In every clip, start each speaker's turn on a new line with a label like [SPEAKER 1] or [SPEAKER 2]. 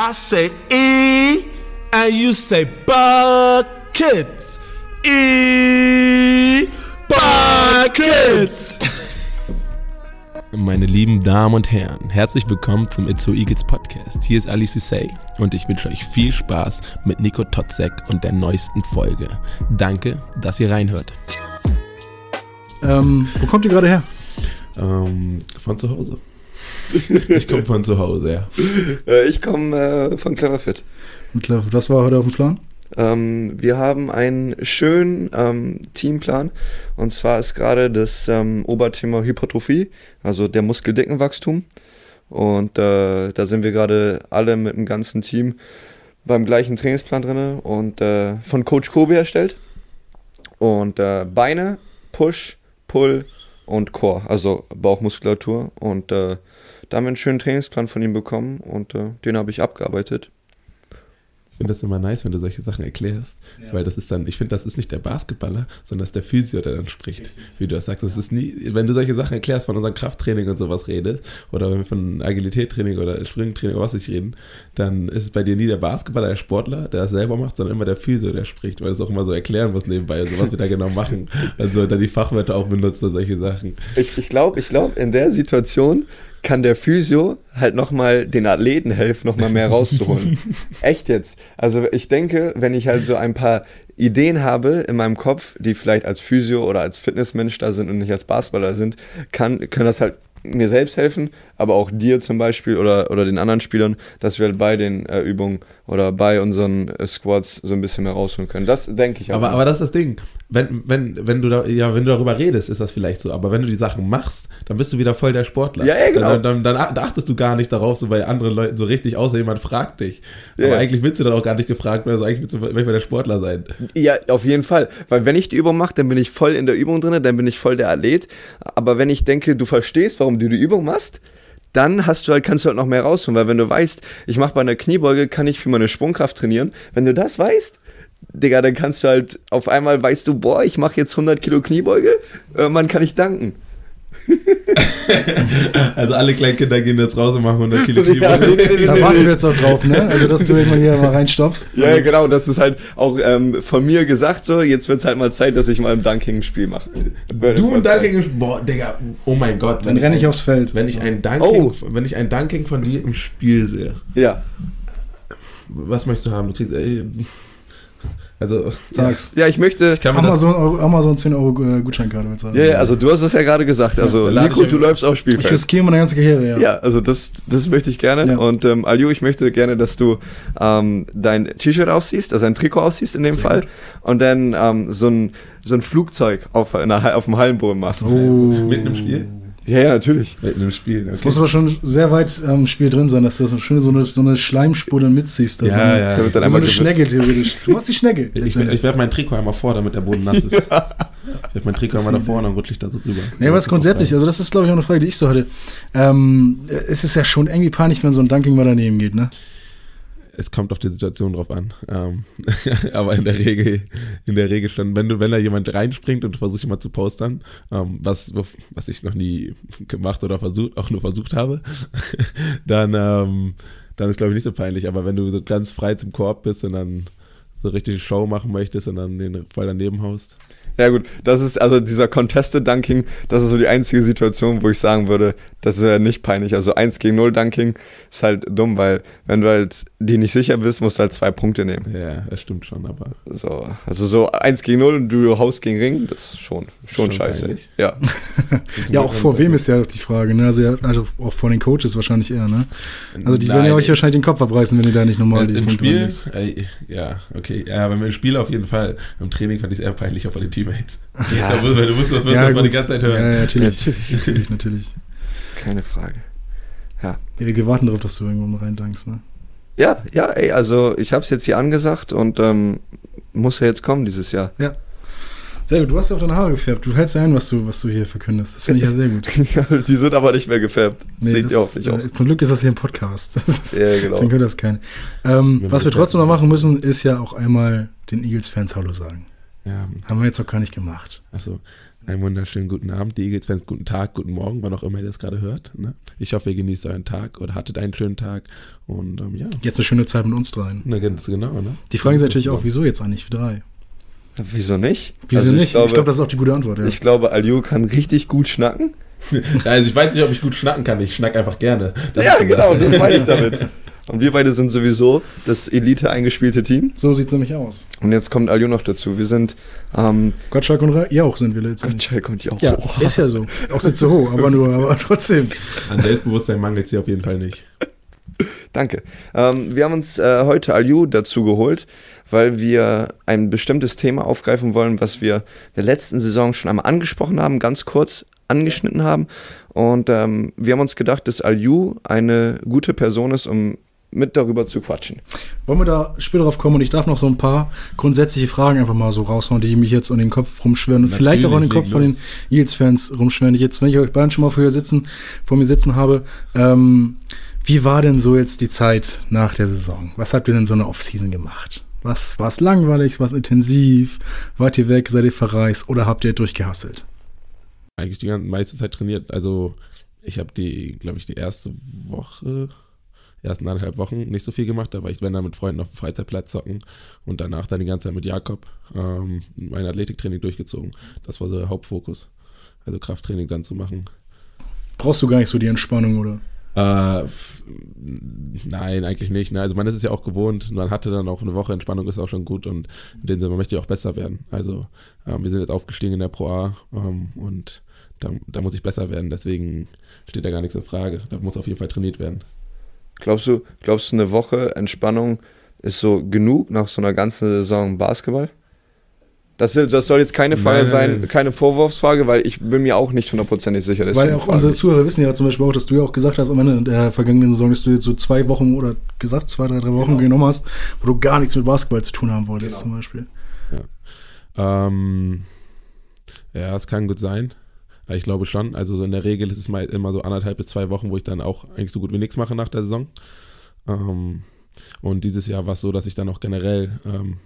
[SPEAKER 1] I say E, and you say buckets. E, buckets. Meine lieben Damen und Herren, herzlich willkommen zum It's So Eagles Podcast. Hier ist Ali Sissay und ich wünsche euch viel Spaß mit Nico Totzek und der neuesten Folge. Danke, dass ihr reinhört.
[SPEAKER 2] Ähm, wo kommt ihr gerade her?
[SPEAKER 1] Ähm, von zu Hause. Ich komme von zu Hause, ja.
[SPEAKER 3] Äh, Ich komme äh, von Cleverfit.
[SPEAKER 2] Und klar, was war heute auf dem Plan?
[SPEAKER 3] Ähm, wir haben einen schönen ähm, Teamplan. Und zwar ist gerade das ähm, Oberthema Hypertrophie, also der Muskeldickenwachstum. Und äh, da sind wir gerade alle mit dem ganzen Team beim gleichen Trainingsplan drin und äh, von Coach Kobe erstellt. Und äh, Beine, Push, Pull und Core, also Bauchmuskulatur. Und äh, da haben wir einen schönen Trainingsplan von ihm bekommen und äh, den habe ich abgearbeitet.
[SPEAKER 1] Ich finde das immer nice, wenn du solche Sachen erklärst, weil das ist dann, ich finde, das ist nicht der Basketballer, sondern das ist der Physio, der dann spricht. Wie du das sagst, das ist nie, wenn du solche Sachen erklärst, von unserem Krafttraining und sowas redest, oder wenn wir von Agilitättraining oder Springtraining oder was ich reden, dann ist es bei dir nie der Basketballer, der Sportler, der das selber macht, sondern immer der Physio, der spricht, weil es auch immer so erklären muss nebenbei, also was wir da genau machen. Also da die Fachwörter auch benutzt und solche Sachen.
[SPEAKER 3] Ich, ich glaube, ich glaub, in der Situation kann der Physio halt nochmal den Athleten helfen, nochmal mehr rauszuholen. Echt jetzt. Also ich denke, wenn ich halt so ein paar Ideen habe in meinem Kopf, die vielleicht als Physio oder als Fitnessmensch da sind und nicht als Basketballer sind, kann, kann das halt mir selbst helfen, aber auch dir zum Beispiel oder, oder den anderen Spielern, dass wir halt bei den äh, Übungen oder bei unseren äh, Squads so ein bisschen mehr rausholen können. Das denke ich
[SPEAKER 1] Aber, aber das ist das Ding. Wenn, wenn, wenn, du da, ja, wenn du darüber redest, ist das vielleicht so. Aber wenn du die Sachen machst, dann bist du wieder voll der Sportler.
[SPEAKER 3] Ja, ja, genau.
[SPEAKER 1] Dann, dann, dann, achtest du gar nicht darauf, so bei anderen Leuten so richtig außer jemand fragt dich.
[SPEAKER 3] Ja,
[SPEAKER 1] aber eigentlich willst du dann auch gar nicht gefragt werden, also eigentlich willst du manchmal der Sportler sein.
[SPEAKER 3] Ja, auf jeden Fall. Weil wenn ich die Übung mache, dann bin ich voll in der Übung drin, dann bin ich voll der Athlet. Aber wenn ich denke, du verstehst, warum du die Übung machst, dann hast du halt, kannst du halt noch mehr rausholen. Weil wenn du weißt, ich mache bei einer Kniebeuge, kann ich für meine Sprungkraft trainieren. Wenn du das weißt, Digga, dann kannst du halt auf einmal weißt du, boah, ich mache jetzt 100 Kilo Kniebeuge, irgendwann kann ich danken.
[SPEAKER 1] Also alle Kleinkinder gehen jetzt raus und machen 100 Kilo
[SPEAKER 3] Ja, nee, nee, nee,
[SPEAKER 2] Da
[SPEAKER 3] nee,
[SPEAKER 2] warten
[SPEAKER 3] nee.
[SPEAKER 2] wir jetzt auch drauf, ne? Also, dass du irgendwann hier mal reinstopfst.
[SPEAKER 3] Ja, ja, genau, das ist halt auch ähm, von mir gesagt so, jetzt wird es halt mal Zeit, dass ich mal ein Dunking-Spiel mache.
[SPEAKER 1] Du und Dunking, boah, Digga, oh mein Gott.
[SPEAKER 2] Dann renne ich aufs Feld.
[SPEAKER 1] Wenn ich ein Dunking,
[SPEAKER 3] Oh.
[SPEAKER 1] wenn ich ein Dunking von dir im Spiel sehe,
[SPEAKER 3] Ja.
[SPEAKER 1] was möchtest du haben? Du kriegst, ey, also,
[SPEAKER 2] Sag's.
[SPEAKER 3] Ja, ich möchte.
[SPEAKER 1] ich
[SPEAKER 2] Amazon, Euro- Amazon 10 Euro äh, Gutscheinkarte bezahlen.
[SPEAKER 3] Ja, ja, also du hast es ja gerade gesagt. Also,
[SPEAKER 1] lade
[SPEAKER 3] Nico,
[SPEAKER 1] ich
[SPEAKER 3] du
[SPEAKER 1] ja-
[SPEAKER 3] läufst aufs
[SPEAKER 2] Ich
[SPEAKER 3] Spielfeld.
[SPEAKER 2] riskiere meine ganze Karriere, ja.
[SPEAKER 3] Ja, also das, das möchte ich gerne.
[SPEAKER 2] Ja.
[SPEAKER 3] Und ähm, Aliu, ich möchte gerne, dass du ähm, dein T-Shirt ausziehst, also ein Trikot ausziehst in dem
[SPEAKER 2] Sehr
[SPEAKER 3] Fall.
[SPEAKER 2] gut.
[SPEAKER 3] Und dann ähm, so, ein, so ein Flugzeug auf, einer, auf dem Hallenboden machst.
[SPEAKER 2] Oh.
[SPEAKER 1] Mitten im Spiel?
[SPEAKER 3] Ja, ja, natürlich.
[SPEAKER 1] mitten im Spiel.
[SPEAKER 2] Es muss aber schon sehr weit im Spiel drin sein, dass du so schön so eine, so eine Schleimspur dann mitziehst.
[SPEAKER 1] Ja,
[SPEAKER 2] so eine,
[SPEAKER 1] ja.
[SPEAKER 3] Da wird dann
[SPEAKER 2] so
[SPEAKER 3] einmal
[SPEAKER 2] eine. Schnecke theoretisch. Du machst die Schnecke.
[SPEAKER 1] Ich, ich werfe mein Trikot einmal vor, damit der Boden nass ist. Ich werfe mein Trikot einmal davor und dann rutsche ich da so rüber.
[SPEAKER 2] Nee, aber es ist grundsätzlich, also das ist glaube ich auch eine Frage, die ich so hatte. Ähm, es ist ja schon irgendwie panisch, wenn so ein Dunking mal daneben geht, ne?
[SPEAKER 1] Es kommt auf die Situation drauf an. Ähm, aber in der Regel, in der Regel schon, wenn du, wenn da jemand reinspringt und versucht immer zu postern, ähm, was, was ich noch nie gemacht oder versucht, auch nur versucht habe, dann, ähm, dann ist glaube ich nicht so peinlich. Aber wenn du so ganz frei zum Korb bist und dann so richtig Show machen möchtest und dann den voll daneben haust.
[SPEAKER 3] Ja gut, das ist also dieser Contested Dunking, das ist so die einzige Situation, wo ich sagen würde, das wäre nicht peinlich. Also 1 gegen 0 Dunking ist halt dumm, weil wenn du halt dir nicht sicher bist, musst du halt zwei Punkte nehmen.
[SPEAKER 1] Ja, das stimmt schon, aber
[SPEAKER 3] So, also so 1 gegen 0 und du haust gegen Ring, das ist schon, schon,
[SPEAKER 1] Schon
[SPEAKER 3] scheiße.
[SPEAKER 1] peinlich.
[SPEAKER 3] Ja.
[SPEAKER 2] Ja, auch vor wem ist ja die Frage, ne? Also, ja, also auch vor den Coaches wahrscheinlich eher, ne? Also die werden ja
[SPEAKER 1] Nein,
[SPEAKER 2] euch wahrscheinlich den Kopf abreißen, wenn ihr da nicht normal
[SPEAKER 1] Im,
[SPEAKER 2] die
[SPEAKER 1] Im
[SPEAKER 2] Punkte
[SPEAKER 1] Spiel, äh, ja, okay. Ja, aber im Spiel auf jeden Fall. Im Training fand ich es eher peinlicher von den Teammates.
[SPEAKER 3] Ja.
[SPEAKER 1] Da muss man, du musst das, das mal die ganze Zeit hören.
[SPEAKER 2] Ja, ja, natürlich.
[SPEAKER 3] Natürlich.
[SPEAKER 2] natürlich, natürlich.
[SPEAKER 3] Keine Frage. Ja.
[SPEAKER 2] Ja, wir warten darauf, dass du irgendwo mal reindankst, ne?
[SPEAKER 3] Ja, ja, ey, also ich habe es jetzt hier angesagt und ähm, muss ja jetzt kommen dieses Jahr.
[SPEAKER 2] Ja. Sehr gut, du hast ja auch deine Haare gefärbt. Du hältst ja ein, was du, was du hier verkündest. Das finde ich ja sehr gut.
[SPEAKER 3] Die sind aber nicht mehr gefärbt. Seht
[SPEAKER 2] das,
[SPEAKER 3] ihr hoffentlich auch.
[SPEAKER 2] äh, Zum Glück ist das hier ein Podcast. Das ist,
[SPEAKER 3] Ja, genau.
[SPEAKER 2] Deswegen hört das keine. Ähm,
[SPEAKER 1] Wir
[SPEAKER 2] was wir trotzdem noch machen müssen, ist ja auch einmal den Eagles-Fans Hallo sagen.
[SPEAKER 1] Ja,
[SPEAKER 2] Haben wir jetzt auch gar nicht gemacht.
[SPEAKER 1] also einen wunderschönen guten Abend, die Eagles-Fans, guten Tag, guten Morgen, wann auch immer ihr das gerade hört. Ne? Ich hoffe, ihr genießt euren Tag oder hattet einen schönen Tag und ähm, ja,
[SPEAKER 2] Jetzt eine schöne Zeit mit uns dreien.
[SPEAKER 1] na, ganz genau. Ne?
[SPEAKER 2] Die Frage ist natürlich auch, wieso jetzt eigentlich für drei?
[SPEAKER 3] Wieso nicht?
[SPEAKER 2] Wieso
[SPEAKER 3] Also
[SPEAKER 2] nicht?
[SPEAKER 3] Ich glaube,
[SPEAKER 2] ich glaube, das ist auch die gute Antwort. Ja.
[SPEAKER 3] ich glaube, Aliu kann richtig gut schnacken.
[SPEAKER 1] Also ich weiß nicht, ob ich gut schnacken kann, ich schnack einfach gerne. Das
[SPEAKER 3] ja, genau, das meine ich damit. Und wir beide sind sowieso das Elite eingespielte Team.
[SPEAKER 2] so sieht es nämlich aus.
[SPEAKER 3] Und jetzt kommt Aliu noch dazu. Wir sind ähm,
[SPEAKER 2] Gottschalk und Jauch sind wir letztendlich.
[SPEAKER 3] Gottschalk und Jauch.
[SPEAKER 2] Ja,
[SPEAKER 3] Boah.
[SPEAKER 2] ist ja so. Auch nicht so hoch, aber nur, aber trotzdem.
[SPEAKER 1] An Selbstbewusstsein mangelt es hier auf jeden Fall nicht.
[SPEAKER 3] Danke. Ähm, wir haben uns äh, heute Aliu dazu geholt, weil wir ein bestimmtes Thema aufgreifen wollen, was wir der letzten Saison schon einmal angesprochen haben, ganz kurz angeschnitten haben. Und ähm, wir haben uns gedacht, dass Aliu eine gute Person ist, um mit darüber zu quatschen.
[SPEAKER 2] Wollen wir da später drauf kommen und ich darf noch so ein paar grundsätzliche Fragen einfach mal so raushauen, die mich jetzt in den Kopf rumschwirren und vielleicht auch in den Kopf von den
[SPEAKER 1] leg
[SPEAKER 2] Eagles-Fans rumschwirren. Ich jetzt, wenn ich euch beiden schon mal vorher sitzen, vor mir sitzen habe, ähm, wie war denn so jetzt die Zeit nach der Saison? Was habt ihr denn so eine Offseason gemacht? Was war es langweilig, war es intensiv? Wart ihr weg, seid ihr verreist oder habt ihr durchgehasselt?
[SPEAKER 1] Eigentlich die ganze meiste Zeit trainiert. Also ich habe die, glaube ich, die erste Woche, ersten anderthalb Wochen nicht so viel gemacht. Da war ich, wenn dann mit Freunden auf dem Freizeitplatz zocken und danach dann die ganze Zeit mit Jakob ähm, mein Athletiktraining durchgezogen. Das war so der Hauptfokus. Also Krafttraining dann zu machen.
[SPEAKER 2] Brauchst du gar nicht so die Entspannung, oder?
[SPEAKER 1] Äh, nein, eigentlich nicht. Ne? Also man ist es ja auch gewohnt. Man hatte dann auch eine Woche Entspannung, ist auch schon gut und in dem Sinne, man möchte ja auch besser werden. Also ähm, wir sind jetzt aufgestiegen in der Pro A ähm, und da, da muss ich besser werden. Deswegen steht da gar nichts in Frage. Da muss auf jeden Fall trainiert werden.
[SPEAKER 3] Glaubst du, glaubst du, eine Woche Entspannung ist so genug nach so einer ganzen Saison Basketball? Das, das soll jetzt keine Frage
[SPEAKER 1] Nein,
[SPEAKER 3] sein,
[SPEAKER 1] nein, nein.
[SPEAKER 3] keine Vorwurfsfrage, weil ich bin mir auch nicht hundertprozentig sicher.
[SPEAKER 2] Weil
[SPEAKER 3] deswegen
[SPEAKER 2] auch
[SPEAKER 3] frage
[SPEAKER 2] unsere. Zuhörer wissen ja zum Beispiel auch, dass du ja auch gesagt hast am Ende der vergangenen Saison, dass du jetzt so zwei Wochen oder gesagt zwei, drei, drei Wochen
[SPEAKER 3] Genau.
[SPEAKER 2] genommen hast, wo du gar nichts mit Basketball zu tun haben wolltest
[SPEAKER 3] Genau.
[SPEAKER 2] zum Beispiel.
[SPEAKER 1] Ähm, ja, es kann gut sein. Ich glaube schon. Also so in der Regel ist es mal immer so anderthalb bis zwei Wochen, wo ich dann auch eigentlich so gut wie nichts mache nach der Saison. Ähm, und dieses Jahr war es so, dass ich dann auch generell, ähm,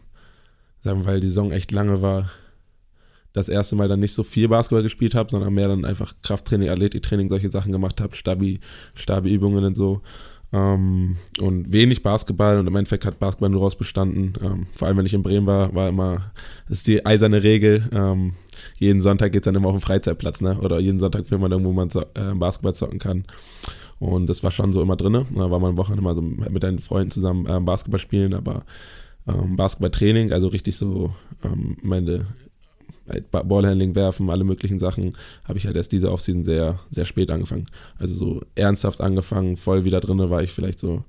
[SPEAKER 1] sagen wir, weil die Saison echt lange war, das erste Mal dann nicht so viel Basketball gespielt habe, sondern mehr dann einfach Krafttraining, Athletiktraining, solche Sachen gemacht habe, Stabi, Stabi-Übungen und so. Ähm, und wenig Basketball und im Endeffekt hat Basketball nur rausbestanden. Ähm, vor allem, wenn ich in Bremen war, war immer, das ist die eiserne Regel. Ähm, jeden Sonntag geht dann immer auf den Freizeitplatz, ne? Oder jeden Sonntag will man irgendwo, wo man äh, Basketball zocken kann. Und das war schon so immer drin. Da war man Wochenende mal so mit deinen Freunden zusammen ähm, Basketball spielen, aber ähm, Basketballtraining, also richtig so ähm, meine Ballhandling werfen, alle möglichen Sachen, habe ich halt erst diese Offseason sehr, sehr spät angefangen. Also so ernsthaft angefangen, voll wieder drinne war ich vielleicht so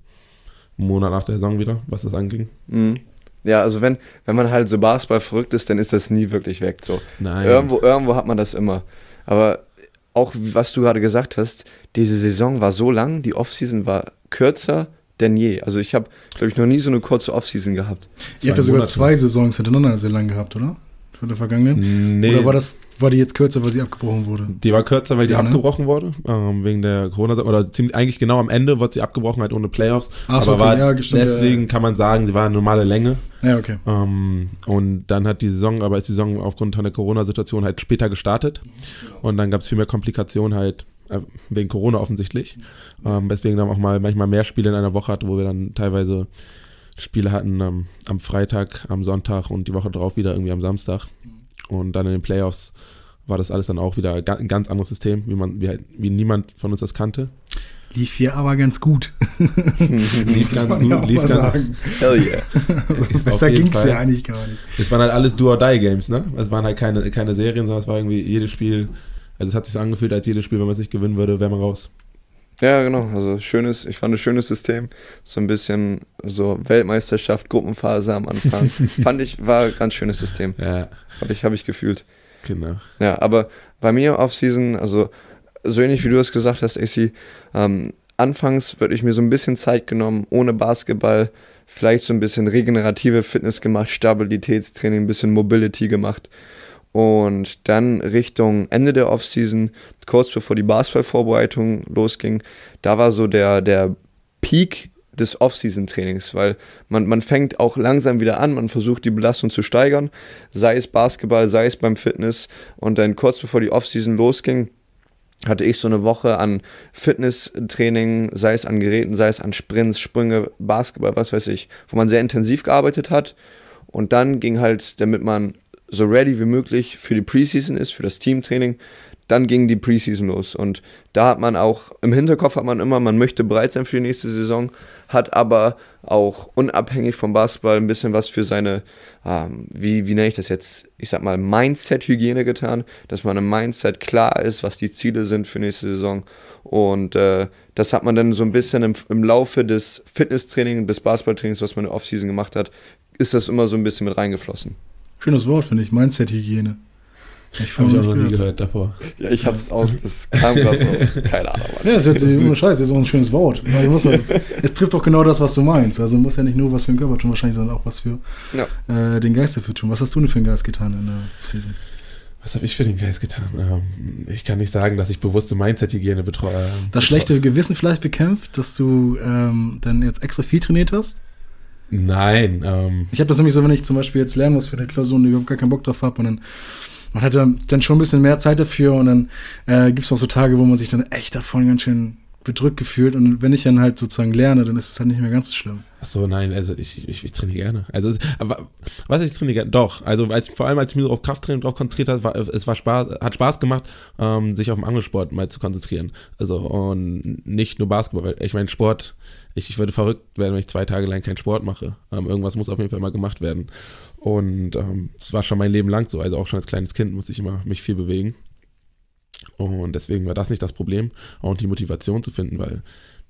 [SPEAKER 1] einen Monat nach der Saison wieder, was das anging.
[SPEAKER 3] Mhm. Ja, also wenn, wenn man halt so Basketball verrückt ist, dann ist das nie wirklich weg. So.
[SPEAKER 1] Nein.
[SPEAKER 3] Irgendwo, irgendwo hat man das immer. Aber auch was du gerade gesagt hast, diese Saison war so lang, die Offseason war kürzer denn je. Also ich habe, glaube ich, noch nie so eine kurze Offseason gehabt.
[SPEAKER 2] Ihr habt ja sogar zwei Saisons hintereinander sehr lang gehabt, oder? Von der vergangenen?
[SPEAKER 1] Nee,
[SPEAKER 2] Oder war das, war die jetzt kürzer, weil sie abgebrochen wurde?
[SPEAKER 1] die war kürzer, weil die
[SPEAKER 2] Ja, ne?
[SPEAKER 1] abgebrochen wurde, ähm, wegen der Corona, oder ziemlich, eigentlich genau am Ende wurde sie abgebrochen, halt ohne Playoffs.
[SPEAKER 2] Ach so,
[SPEAKER 1] aber
[SPEAKER 2] okay,
[SPEAKER 1] war,
[SPEAKER 2] ja, stimmt,
[SPEAKER 1] deswegen
[SPEAKER 2] ja.
[SPEAKER 1] kann man sagen, sie war eine normale Länge.
[SPEAKER 2] Ja, okay.
[SPEAKER 1] Ähm, und dann hat die Saison, aber ist die Saison aufgrund von der Corona-Situation halt später gestartet. Und dann gab es viel mehr Komplikationen halt äh, wegen Corona offensichtlich. Ähm, weswegen dann auch mal manchmal mehr Spiele in einer Woche hatte, wo wir dann teilweise Spiele hatten ähm, am Freitag, am Sonntag und die Woche drauf wieder irgendwie am Samstag. Und dann in den Playoffs war das alles dann auch wieder ga- ein ganz anderes System, wie man, wie, halt, wie niemand von uns das kannte.
[SPEAKER 2] Lief hier aber ganz gut.
[SPEAKER 1] Lief ganz
[SPEAKER 2] ja
[SPEAKER 1] gut, lief ganz,
[SPEAKER 2] sagen.
[SPEAKER 3] Hell yeah.
[SPEAKER 2] Besser
[SPEAKER 1] jeden
[SPEAKER 2] ging es ja eigentlich gar nicht.
[SPEAKER 1] Es waren halt alles Do-or-Die-Games, ne? Es waren halt keine, keine Serien, sondern es war irgendwie jedes Spiel, also es hat sich so angefühlt, als jedes Spiel, wenn man es nicht gewinnen würde, wäre man raus.
[SPEAKER 3] Ja, genau. Also schönes, ich fand ein schönes System. So ein bisschen so Weltmeisterschaft, Gruppenphase am Anfang. fand ich, war ein ganz schönes System.
[SPEAKER 1] Ja,
[SPEAKER 3] Habe ich, hab ich gefühlt.
[SPEAKER 1] genau.
[SPEAKER 3] Ja, aber bei mir Offseason, also so ähnlich wie du es gesagt hast, AC, ähm, anfangs würde ich mir so ein bisschen Zeit genommen, ohne Basketball, vielleicht so ein bisschen regenerative Fitness gemacht, Stabilitätstraining, ein bisschen Mobility gemacht. Und dann Richtung Ende der Offseason, kurz bevor die Basketballvorbereitung losging, da war so der, der Peak des Off-Season-Trainings, weil man, man fängt auch langsam wieder an, man versucht die Belastung zu steigern, sei es Basketball, sei es beim Fitness und dann kurz bevor die Off-Season losging, hatte ich so eine Woche an Fitnesstraining, sei es an Geräten, sei es an Sprints, Sprünge, Basketball, was weiß ich, wo man sehr intensiv gearbeitet hat. Und dann ging halt, damit man so ready wie möglich für die Preseason ist, für das Teamtraining, dann ging die Preseason los. Und da hat man auch, im Hinterkopf hat man immer, man möchte bereit sein für die nächste Saison, hat aber auch unabhängig vom Basketball ein bisschen was für seine, ähm, wie, wie nenne ich das jetzt, ich sag mal, Mindset-Hygiene getan, dass man im Mindset klar ist, was die Ziele sind für nächste Saison. Und äh, das hat man dann so ein bisschen im, im Laufe des Fitnesstrainings, des Basketballtrainings, was man in der Offseason gemacht hat, ist das immer so ein bisschen mit reingeflossen.
[SPEAKER 2] Schönes Wort, finde ich, Mindset-Hygiene.
[SPEAKER 1] Ich habe ich auch noch nie gehört davor.
[SPEAKER 3] Ja, ich habe es aus, das kam gerade so. Keine Ahnung.
[SPEAKER 2] Ja, das ist jetzt ohne Scheiß, das ist auch ein schönes Wort. Muss, es trifft doch genau das, was du meinst. Also muss ja nicht nur was für den Körper tun, wahrscheinlich, sondern auch was für ja. äh, den Geist dafür tun. Was hast du denn für den Geist getan in der Season?
[SPEAKER 1] Was habe ich für den Geist getan? Ähm, ich kann nicht sagen, dass ich bewusste Mindset-Hygiene betreue.
[SPEAKER 2] Das schlechte Gewissen vielleicht bekämpft, dass du ähm, dann jetzt extra viel trainiert hast?
[SPEAKER 1] Nein. Ähm,
[SPEAKER 2] ich habe das nämlich so, wenn ich zum Beispiel jetzt lernen muss für eine Klausur und überhaupt gar keinen Bock drauf habe und dann man hat dann schon ein bisschen mehr Zeit dafür und dann äh, gibt es auch so Tage, wo man sich dann echt davon ganz schön bedrückt gefühlt und wenn ich dann halt sozusagen lerne, dann ist es halt nicht mehr ganz so schlimm.
[SPEAKER 1] Ach so, nein, also ich, ich, ich trainiere gerne. Also, aber was ich trainiere gerne, doch. Also als, vor allem als ich mich auf Krafttraining drauf konzentriert habe, war, es war Spaß, hat Spaß gemacht, ähm, sich auf den Angelsport mal zu konzentrieren. Also und nicht nur Basketball, ich meine Sport, ich, ich würde verrückt werden, wenn ich zwei Tage lang keinen Sport mache. Ähm, irgendwas muss auf jeden Fall mal gemacht werden. Und ähm, das war schon mein Leben lang so. Also auch schon als kleines Kind musste ich immer mich viel bewegen. Und deswegen war das nicht das Problem, auch die Motivation zu finden, weil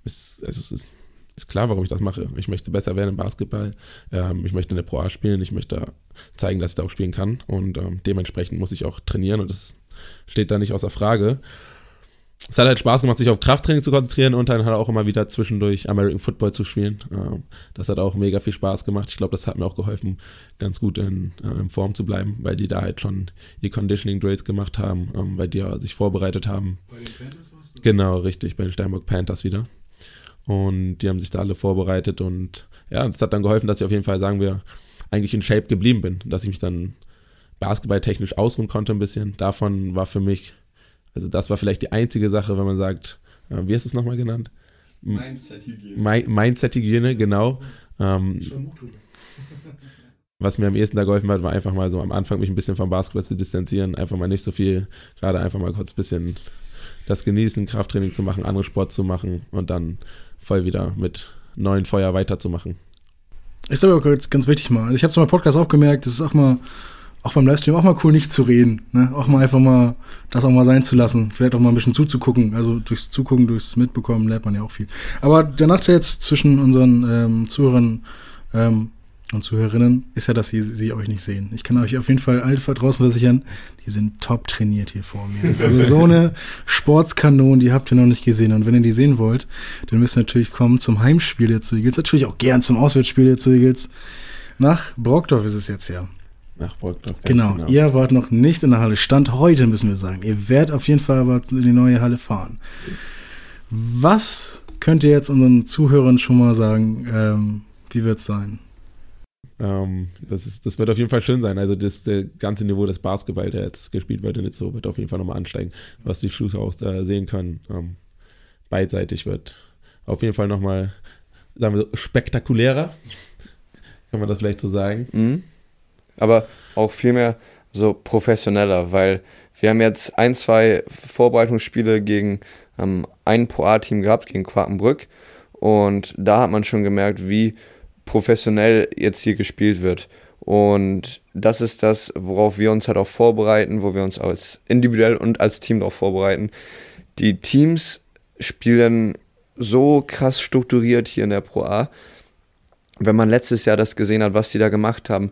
[SPEAKER 1] es, also es ist, ist klar, warum ich das mache. Ich möchte besser werden im Basketball. Ähm, ich möchte in der Pro A spielen. Ich möchte zeigen, dass ich da auch spielen kann. Und ähm, dementsprechend muss ich auch trainieren und das steht da nicht außer Frage es hat halt Spaß gemacht, sich auf Krafttraining zu konzentrieren und dann halt auch immer wieder zwischendurch American Football zu spielen. Ähm, das hat auch mega viel Spaß gemacht. Ich glaube, das hat mir auch geholfen, ganz gut in, äh, in, Form zu bleiben, weil die da halt schon ihr Conditioning Drills gemacht haben, ähm, weil die sich vorbereitet haben. Bei den Panthers warst du? Genau, richtig, bei den Steinburg Panthers wieder. Und die haben sich da alle vorbereitet und ja, das hat dann geholfen, dass ich auf jeden Fall, sagen wir, eigentlich in Shape geblieben bin, dass ich mich dann basketballtechnisch ausruhen konnte ein bisschen. Davon war für mich also das war vielleicht die einzige Sache, wenn man sagt, äh, wie hast du es nochmal genannt? Mindset-Hygiene. Mindset-Hygiene, genau. Ähm, was mir am ehesten da geholfen hat, war einfach mal so am Anfang mich ein bisschen vom Basketball zu distanzieren, einfach mal nicht so viel, gerade einfach mal kurz ein bisschen das genießen, Krafttraining zu machen, andere Sport zu machen und dann voll wieder mit neuen Feuer weiterzumachen.
[SPEAKER 2] Ist aber auch ganz wichtig mal. Also ich habe es mal Podcast auch gemerkt, das ist auch mal auch beim Livestream auch mal cool, nicht zu reden. Ne? Auch mal einfach mal das auch mal sein zu lassen. Vielleicht auch mal ein bisschen zuzugucken. Also durchs Zugucken, durchs Mitbekommen lernt man ja auch viel. Aber der Nachteil jetzt zwischen unseren ähm, Zuhörern ähm, und Zuhörerinnen ist ja, dass sie, sie euch nicht sehen. Ich kann euch auf jeden Fall alle draußen versichern, die sind top trainiert hier vor mir. Also so eine Sportskanon, die habt ihr noch nicht gesehen. Und wenn ihr die sehen wollt, dann müsst ihr natürlich kommen zum Heimspiel der Zügels. Natürlich auch gern zum Auswärtsspiel der Zügels. Nach Brockdorf ist es jetzt ja.
[SPEAKER 1] Nach Burgdorf.
[SPEAKER 2] Genau. genau. Ihr wart noch nicht in der Halle. Stand heute, müssen wir sagen. Ihr werdet auf jeden Fall aber in die neue Halle fahren. Was könnt ihr jetzt unseren Zuhörern schon mal sagen? Ähm, wie wird es sein?
[SPEAKER 1] Ähm, das, ist, das wird auf jeden Fall schön sein. Also das, das ganze Niveau des Basketball, der jetzt gespielt wird in so, wird auf jeden Fall nochmal ansteigen, was die Schuhe auch da sehen können. Ähm, beidseitig wird auf jeden Fall nochmal, sagen wir so, spektakulärer. Kann man das vielleicht so sagen.
[SPEAKER 3] Mhm aber auch viel mehr so professioneller, weil wir haben jetzt ein, zwei Vorbereitungsspiele gegen ähm, ein Pro A-Team gehabt, gegen Quakenbrück. Und da hat man schon gemerkt, wie professionell jetzt hier gespielt wird. Und das ist das, worauf wir uns halt auch vorbereiten, wo wir uns als individuell und als Team darauf vorbereiten. Die Teams spielen so krass strukturiert hier in der Pro A, wenn man letztes Jahr das gesehen hat, was die da gemacht haben,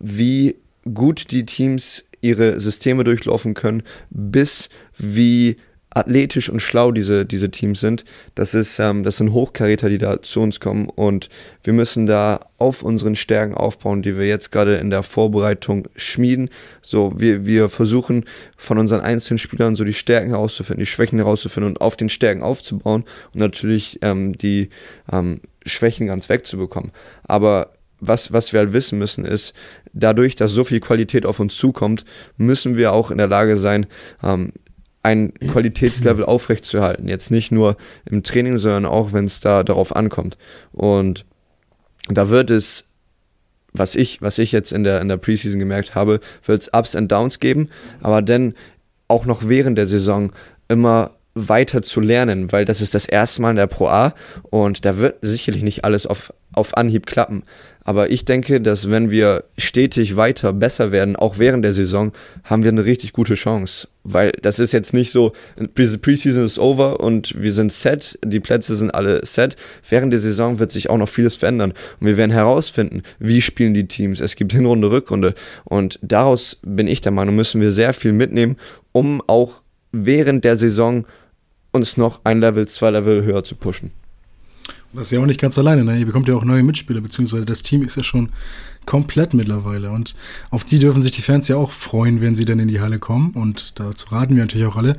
[SPEAKER 3] wie gut die Teams ihre Systeme durchlaufen können, bis wie athletisch und schlau diese, diese Teams sind. Das, ist, ähm, das sind Hochkaräter, die da zu uns kommen und wir müssen da auf unseren Stärken aufbauen, die wir jetzt gerade in der Vorbereitung schmieden. So, wir, wir versuchen von unseren einzelnen Spielern so die Stärken herauszufinden, die Schwächen herauszufinden und auf den Stärken aufzubauen und natürlich ähm, die ähm, Schwächen ganz wegzubekommen. Aber was, was wir halt wissen müssen, ist, dadurch, dass so viel Qualität auf uns zukommt, müssen wir auch in der Lage sein, ähm, ein Qualitätslevel aufrechtzuerhalten. Jetzt nicht nur im Training, sondern auch, wenn es da darauf ankommt. Und da wird es, was ich, was ich jetzt in der, in der Preseason gemerkt habe, wird es Ups und Downs geben, aber dann auch noch während der Saison immer weiter zu lernen, weil das ist das erste Mal in der Pro A und da wird sicherlich nicht alles auf, auf Anhieb klappen. Aber ich denke, dass wenn wir stetig weiter besser werden, auch während der Saison, haben wir eine richtig gute Chance. Weil das ist jetzt nicht so, Preseason ist over und wir sind set, die Plätze sind alle set. Während der Saison wird sich auch noch vieles verändern. Und wir werden herausfinden, wie spielen die Teams. Es gibt Hinrunde, Rückrunde. Und daraus bin ich der Meinung, müssen wir sehr viel mitnehmen, um auch während der Saison uns noch ein Level, zwei Level höher zu pushen.
[SPEAKER 2] Das ist ja auch nicht ganz alleine, ne? Ihr bekommt ja auch neue Mitspieler, beziehungsweise das Team ist ja schon komplett mittlerweile. Und auf die dürfen sich die Fans ja auch freuen, wenn sie dann in die Halle kommen. Und dazu raten wir natürlich auch alle.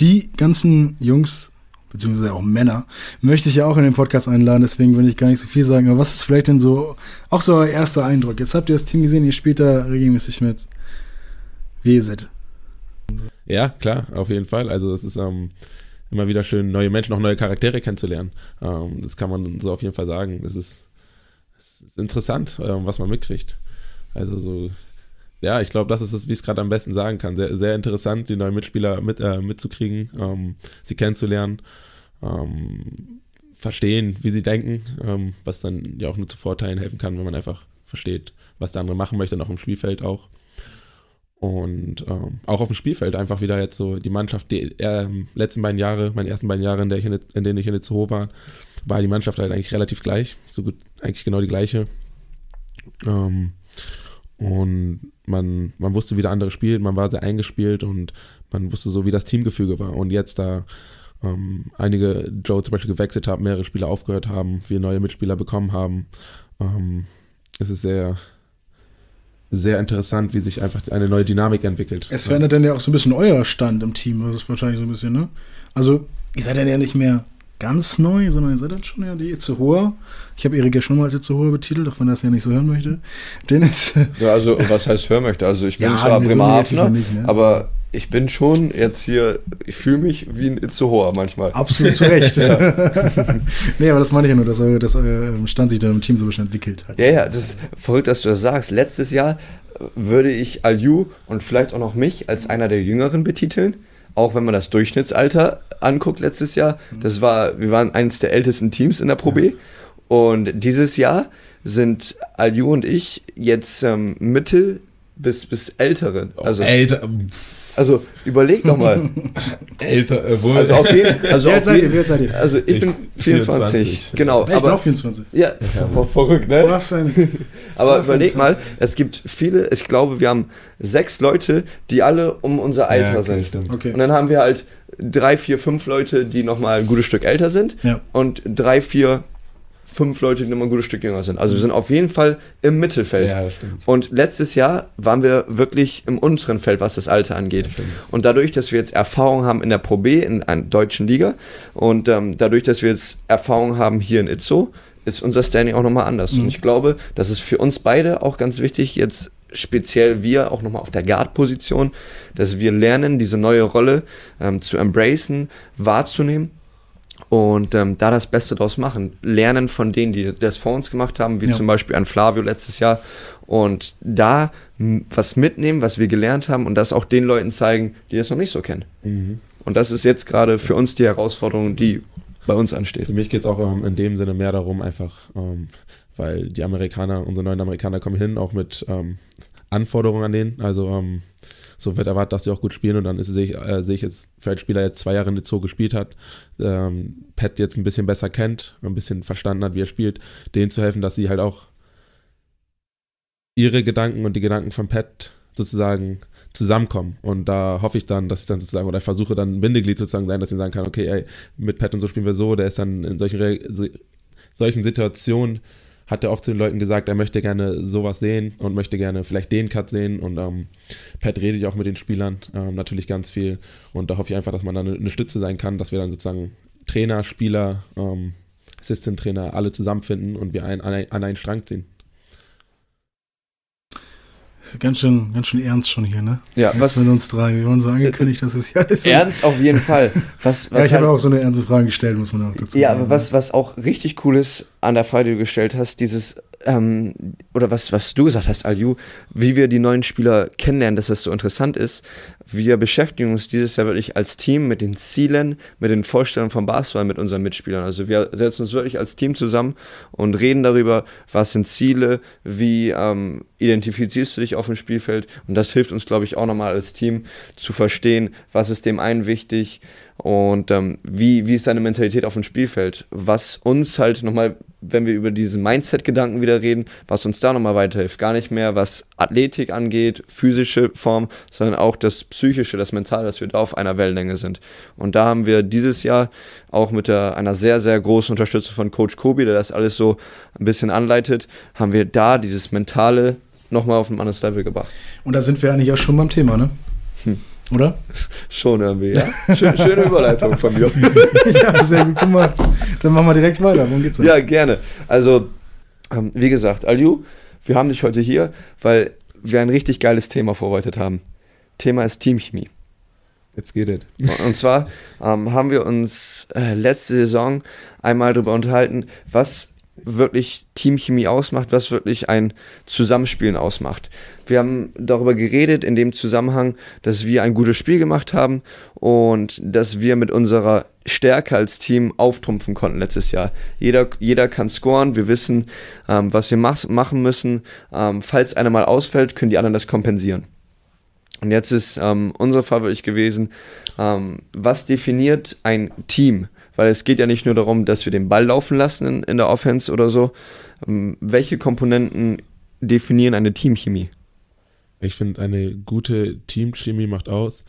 [SPEAKER 2] Die ganzen Jungs, beziehungsweise auch Männer, möchte ich ja auch in den Podcast einladen, deswegen will ich gar nicht so viel sagen. Aber was ist vielleicht denn so, auch so euer erster Eindruck? Jetzt habt ihr das Team gesehen, ihr spielt da regelmäßig mit. Wie ihr seid.
[SPEAKER 1] Ja, klar, auf jeden Fall. Also es ist ähm, immer wieder schön, neue Menschen, auch neue Charaktere kennenzulernen. Ähm, das kann man so auf jeden Fall sagen. Das ist, ist interessant, ähm, was man mitkriegt. Also so, ja, ich glaube, das ist es, wie ich es gerade am besten sagen kann. Sehr, sehr interessant, die neuen Mitspieler mit, äh, mitzukriegen, ähm, sie kennenzulernen, ähm, verstehen, wie sie denken, ähm, was dann ja auch nur zu Vorteilen helfen kann, wenn man einfach versteht, was der andere machen möchte, noch im Spielfeld auch. Und ähm, auch auf dem Spielfeld einfach wieder jetzt so die Mannschaft, die äh, letzten beiden Jahre, meine ersten beiden Jahre, in, in, in denen ich in Zoo war, war die Mannschaft halt eigentlich relativ gleich. So gut, eigentlich genau die gleiche. Ähm, und man, man wusste, wie der andere spielt, man war sehr eingespielt und man wusste so, wie das Teamgefüge war. Und jetzt, da ähm, einige Joe zum Beispiel gewechselt haben, mehrere Spieler aufgehört haben, wir neue Mitspieler bekommen haben, ähm, ist es sehr, sehr interessant, wie sich einfach eine neue Dynamik entwickelt.
[SPEAKER 2] Es verändert dann ja auch so ein bisschen euer Stand im Team, das ist wahrscheinlich so ein bisschen, ne? Also, ihr seid dann ja nicht mehr ganz neu, sondern ihr seid dann schon ja die Itzehoa. Ich habe Erik ja schon mal als Itzehoa betitelt, auch wenn er das ja nicht so hören möchte. Dennis.
[SPEAKER 3] Ja, also, was heißt hören möchte? Also, ich bin ja, zwar Bremerhavener, so ne? aber ich bin schon jetzt hier, ich fühle mich wie ein Itzehoa manchmal.
[SPEAKER 2] Absolut zu Recht. nee, aber das meine ich ja nur, dass, dass euer Stand sich dann im Team so ein bisschen entwickelt hat.
[SPEAKER 3] Ja, ja, das ist verrückt, dass du das sagst. Letztes Jahr würde ich Alju und vielleicht auch noch mich als einer der Jüngeren betiteln. Auch wenn man das Durchschnittsalter anguckt letztes Jahr. Das war, wir waren eines der ältesten Teams in der Pro B. Und dieses Jahr sind Alju und ich jetzt ähm, Mittel bis, bis Ältere.
[SPEAKER 1] Oh, also, oh, älter.
[SPEAKER 3] Also überleg doch mal.
[SPEAKER 1] älter, äh, wohl.
[SPEAKER 3] Also auf jeden also
[SPEAKER 2] ihr? Alt seid ihr?
[SPEAKER 3] Also ich, ich bin 24. 24. Genau.
[SPEAKER 2] Ich aber, bin auch 24.
[SPEAKER 3] Ja, ja. verrückt, ne?
[SPEAKER 2] Was denn?
[SPEAKER 3] aber Was überleg mal, es gibt viele, ich glaube, wir haben sechs Leute, die alle um unser Alter ja, okay, sind.
[SPEAKER 2] Stimmt. Okay.
[SPEAKER 3] Und dann haben wir halt drei, vier, fünf Leute, die nochmal ein gutes Stück älter sind.
[SPEAKER 2] Ja.
[SPEAKER 3] Und drei, vier fünf Leute, die nochmal ein gutes Stück jünger sind. Also wir sind auf jeden Fall im Mittelfeld.
[SPEAKER 1] Ja, das stimmt.
[SPEAKER 3] Und letztes Jahr waren wir wirklich im unteren Feld, was das Alter angeht. Das und dadurch, dass wir jetzt Erfahrung haben in der Pro B, in einer deutschen Liga, und ähm, dadurch, dass wir jetzt Erfahrung haben hier in Itzo, ist unser Standing auch nochmal anders. Mhm. Und ich glaube, das ist für uns beide auch ganz wichtig, jetzt speziell wir auch nochmal auf der Guard-Position, dass wir lernen, diese neue Rolle ähm, zu embracen, wahrzunehmen und ähm, da das Beste draus machen. Lernen von denen, die das vor uns gemacht haben, wie ja. zum Beispiel an Flavio letztes Jahr. Und da was mitnehmen, was wir gelernt haben und das auch den Leuten zeigen, die das noch nicht so kennen. Mhm. Und das ist jetzt gerade für uns die Herausforderung, die bei uns ansteht.
[SPEAKER 1] Für mich geht es auch ähm, in dem Sinne mehr darum, einfach, ähm, weil die Amerikaner, unsere neuen Amerikaner kommen hin, auch mit ähm, Anforderungen an denen. Also ähm, so wird erwartet, dass sie auch gut spielen und dann ist, sehe ich, äh, sehe ich jetzt für einen Spieler, der jetzt zwei Jahre in der Zoo gespielt hat, ähm, Pat jetzt ein bisschen besser kennt, ein bisschen verstanden hat, wie er spielt, denen zu helfen, dass sie halt auch ihre Gedanken und die Gedanken von Pat sozusagen zusammenkommen. Und da hoffe ich dann, dass ich dann sozusagen, oder versuche dann ein Bindeglied sozusagen sein, dass ich sagen kann, okay, ey, mit Pat und so spielen wir so, der ist dann in solchen, solchen Situationen hat er oft zu den Leuten gesagt, er möchte gerne sowas sehen und möchte gerne vielleicht den Cut sehen. Und ähm, Pat redet ja auch mit den Spielern ähm, natürlich ganz viel. Und da hoffe ich einfach, dass man dann eine, eine Stütze sein kann, dass wir dann sozusagen Trainer, Spieler ähm, Assistant Trainer alle zusammenfinden und wir ein, an, an einen Strang ziehen.
[SPEAKER 2] Das ist ganz schön, ganz schön ernst schon hier, ne?
[SPEAKER 3] Ja,
[SPEAKER 2] Jetzt
[SPEAKER 3] was-
[SPEAKER 2] mit uns drei. Wir wurden so angekündigt, dass es ja ist.
[SPEAKER 3] Ernst auf jeden Fall. Was, was
[SPEAKER 2] Ja, ich
[SPEAKER 3] halt-
[SPEAKER 2] habe auch so eine ernste Frage gestellt, muss man auch dazu
[SPEAKER 3] Ja,
[SPEAKER 2] sagen.
[SPEAKER 3] aber was, was auch richtig cool ist an der Frage, die du gestellt hast, dieses, ähm, oder was, was du gesagt hast, Alju, wie wir die neuen Spieler kennenlernen, dass das so interessant ist. Wir beschäftigen uns dieses Jahr wirklich als Team mit den Zielen, mit den Vorstellungen vom Basketball mit unseren Mitspielern. Also wir setzen uns wirklich als Team zusammen und reden darüber, was sind Ziele, wie ähm, identifizierst du dich auf dem Spielfeld. Und das hilft uns, glaube ich, auch nochmal als Team zu verstehen, was ist dem einen wichtig, und ähm, wie, wie ist deine Mentalität auf dem Spielfeld? Was uns halt nochmal, wenn wir über diesen Mindset-Gedanken wieder reden, was uns da nochmal weiterhilft. Gar nicht mehr, was Athletik angeht, physische Form, sondern auch das Psychische, das Mentale, dass wir da auf einer Wellenlänge sind. Und da haben wir dieses Jahr auch mit der, einer sehr, sehr großen Unterstützung von Coach Kobi, der das alles so ein bisschen anleitet, haben wir da dieses Mentale nochmal auf ein anderes Level gebracht.
[SPEAKER 2] Und da sind wir eigentlich auch schon beim Thema, ne?
[SPEAKER 3] Hm.
[SPEAKER 2] Oder?
[SPEAKER 3] Schon irgendwie, ja? Schön, schöne Überleitung von mir.
[SPEAKER 2] ja, sehr gut gemacht. Dann machen wir direkt weiter. Worum geht's denn?
[SPEAKER 3] Ja, gerne. Also, ähm, wie gesagt, Alju, wir haben dich heute hier, weil wir ein richtig geiles Thema vorbereitet haben. Thema ist Teamchemie.
[SPEAKER 1] Jetzt geht es.
[SPEAKER 3] Und, und zwar ähm, haben wir uns äh, letzte Saison einmal darüber unterhalten, was wirklich Teamchemie ausmacht, was wirklich ein Zusammenspielen ausmacht. Wir haben darüber geredet in dem Zusammenhang, dass wir ein gutes Spiel gemacht haben und dass wir mit unserer Stärke als Team auftrumpfen konnten letztes Jahr. Jeder, jeder kann scoren, wir wissen, ähm, was wir mach, machen müssen. Ähm, falls einer mal ausfällt, können die anderen das kompensieren. Und jetzt ist ähm, unser Fall wirklich gewesen, ähm, was definiert ein Team? Weil es geht ja nicht nur darum, dass wir den Ball laufen lassen in, in der Offense oder so. Ähm, welche Komponenten definieren eine Teamchemie?
[SPEAKER 1] Ich finde, eine gute Teamchemie macht aus,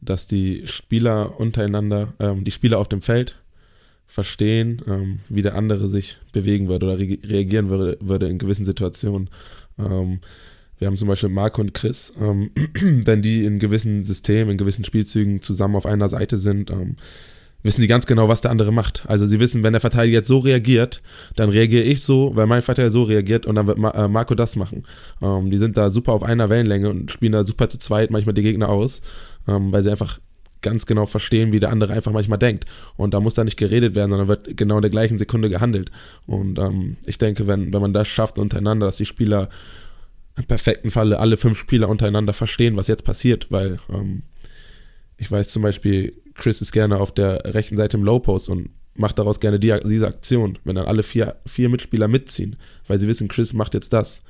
[SPEAKER 1] dass die Spieler untereinander, ähm, die Spieler auf dem Feld verstehen, ähm, wie der andere sich bewegen würde oder re reagieren würde, würde in gewissen Situationen. Ähm, wir haben zum Beispiel Marco und Chris, ähm, wenn die in gewissen Systemen, in gewissen Spielzügen zusammen auf einer Seite sind, ähm, wissen die ganz genau, was der andere macht. Also sie wissen, wenn der Verteidiger jetzt so reagiert, dann reagiere ich so, weil mein Verteidiger so reagiert und dann wird äh, Marco das machen. Ähm, die sind da super auf einer Wellenlänge und spielen da super zu zweit manchmal die Gegner aus, ähm, weil sie einfach ganz genau verstehen, wie der andere einfach manchmal denkt. Und da muss da nicht geredet werden, sondern wird genau in der gleichen Sekunde gehandelt. Und ähm, ich denke, wenn, wenn man das schafft untereinander, dass die Spieler im perfekten Falle alle fünf Spieler untereinander verstehen, was jetzt passiert, weil ähm, ich weiß zum Beispiel, Chris ist gerne auf der rechten Seite im Low Post und macht daraus gerne die, diese Aktion, wenn dann alle vier, vier Mitspieler mitziehen, weil sie wissen, Chris macht jetzt das.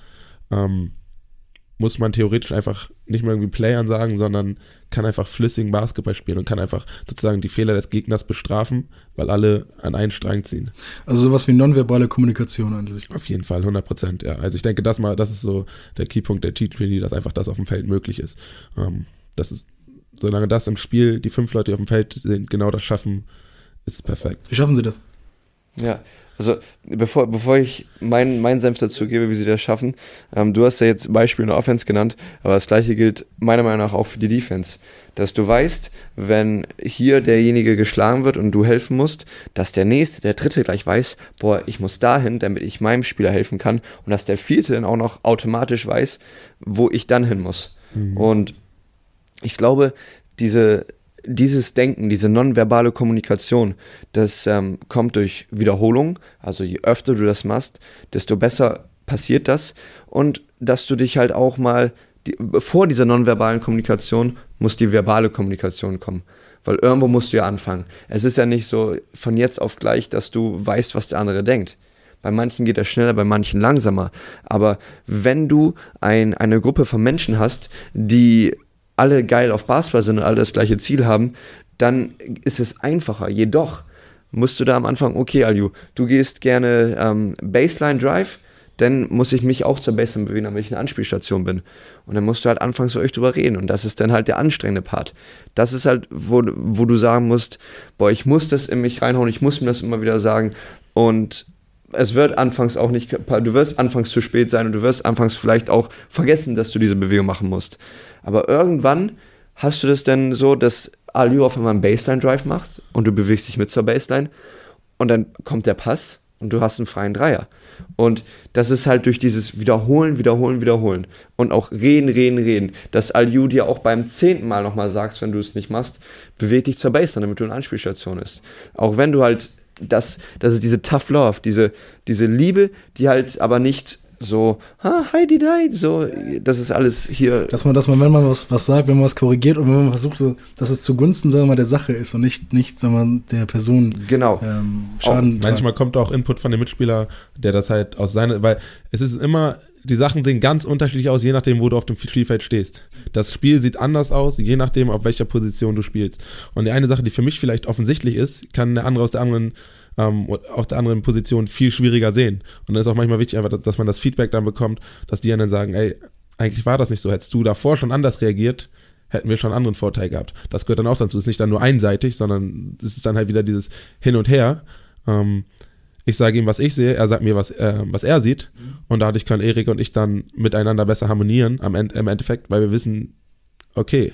[SPEAKER 1] Ähm, muss man theoretisch einfach nicht mehr irgendwie Playern sagen, sondern kann einfach flüssigen Basketball spielen und kann einfach sozusagen die Fehler des Gegners bestrafen, weil alle an einen Strang ziehen.
[SPEAKER 2] Also sowas wie nonverbale Kommunikation an sich.
[SPEAKER 1] Auf jeden Fall, 100 Prozent, ja. Also ich denke, das mal, das ist so der Keypunkt der T20, dass einfach das auf dem Feld möglich ist. Ähm, das ist, solange das im Spiel, die fünf Leute, die auf dem Feld sind, genau das schaffen, ist es perfekt.
[SPEAKER 2] Wie schaffen Sie das?
[SPEAKER 3] Ja, also bevor, bevor ich meinen mein Senf dazu gebe, wie sie das schaffen, ähm, du hast ja jetzt Beispiel in der Offense genannt, aber das gleiche gilt meiner Meinung nach auch für die Defense. Dass du weißt, wenn hier derjenige geschlagen wird und du helfen musst, dass der nächste, der dritte gleich weiß, boah, ich muss dahin, damit ich meinem Spieler helfen kann und dass der vierte dann auch noch automatisch weiß, wo ich dann hin muss. Und ich glaube, diese, dieses Denken, diese nonverbale Kommunikation, das ähm, kommt durch Wiederholung. Also je öfter du das machst, desto besser passiert das. Und dass du dich halt auch mal, die, vor dieser nonverbalen Kommunikation muss die verbale Kommunikation kommen. Weil irgendwo musst du ja anfangen. Es ist ja nicht so von jetzt auf gleich, dass du weißt, was der andere denkt. Bei manchen geht das schneller, bei manchen langsamer. Aber wenn du ein, eine Gruppe von Menschen hast, die alle geil auf Basketball sind und alle das gleiche Ziel haben, dann ist es einfacher. Jedoch musst du da am Anfang, okay, Alju, du gehst gerne ähm, Baseline Drive, dann muss ich mich auch zur Baseline bewegen, damit ich eine Anspielstation bin. Und dann musst du halt anfangen, zu euch drüber reden. Und das ist dann halt der anstrengende Part. Das ist halt, wo, wo du sagen musst, boah, ich muss das in mich reinhauen, ich muss mir das immer wieder sagen. Und es wird anfangs auch nicht, du wirst anfangs zu spät sein und du wirst anfangs vielleicht auch vergessen, dass du diese Bewegung machen musst. Aber irgendwann hast du das denn so, dass Aliu auf einmal einen Baseline-Drive macht und du bewegst dich mit zur Baseline und dann kommt der Pass und du hast einen freien Dreier. Und das ist halt durch dieses Wiederholen, Wiederholen, Wiederholen und auch reden, reden, reden, dass Aliu dir auch beim zehnten Mal nochmal sagst, wenn du es nicht machst, beweg dich zur Baseline, damit du eine Anspielstation bist. Auch wenn du halt das, das ist diese Tough Love, diese, diese Liebe, die halt aber nicht so, ha, Heidi Dai, so, das ist alles hier.
[SPEAKER 2] Dass man, dass man, wenn man was, was sagt, wenn man was korrigiert und wenn man versucht, so, dass es zugunsten, sagen wir mal, der Sache ist und nicht, nicht sagen wir mal, der Person
[SPEAKER 3] genau.
[SPEAKER 2] ähm, Schaden.
[SPEAKER 1] Auch, manchmal kommt auch Input von dem Mitspieler, der das halt aus seiner, weil es ist immer, die Sachen sehen ganz unterschiedlich aus, je nachdem, wo du auf dem Spielfeld stehst. Das Spiel sieht anders aus, je nachdem, auf welcher Position du spielst. Und die eine Sache, die für mich vielleicht offensichtlich ist, kann der andere aus der anderen ähm, auf der anderen Position viel schwieriger sehen. Und dann ist auch manchmal wichtig, einfach, dass man das Feedback dann bekommt, dass die dann sagen, ey, eigentlich war das nicht so. Hättest du davor schon anders reagiert, hätten wir schon einen anderen Vorteil gehabt. Das gehört dann auch dazu. Es ist nicht dann nur einseitig, sondern es ist dann halt wieder dieses Hin und Her. Ähm, ich sage ihm, was ich sehe, er sagt mir, was, äh, was er sieht. Mhm. Und dadurch können Erik und ich dann miteinander besser harmonieren am End, im Endeffekt, weil wir wissen, okay,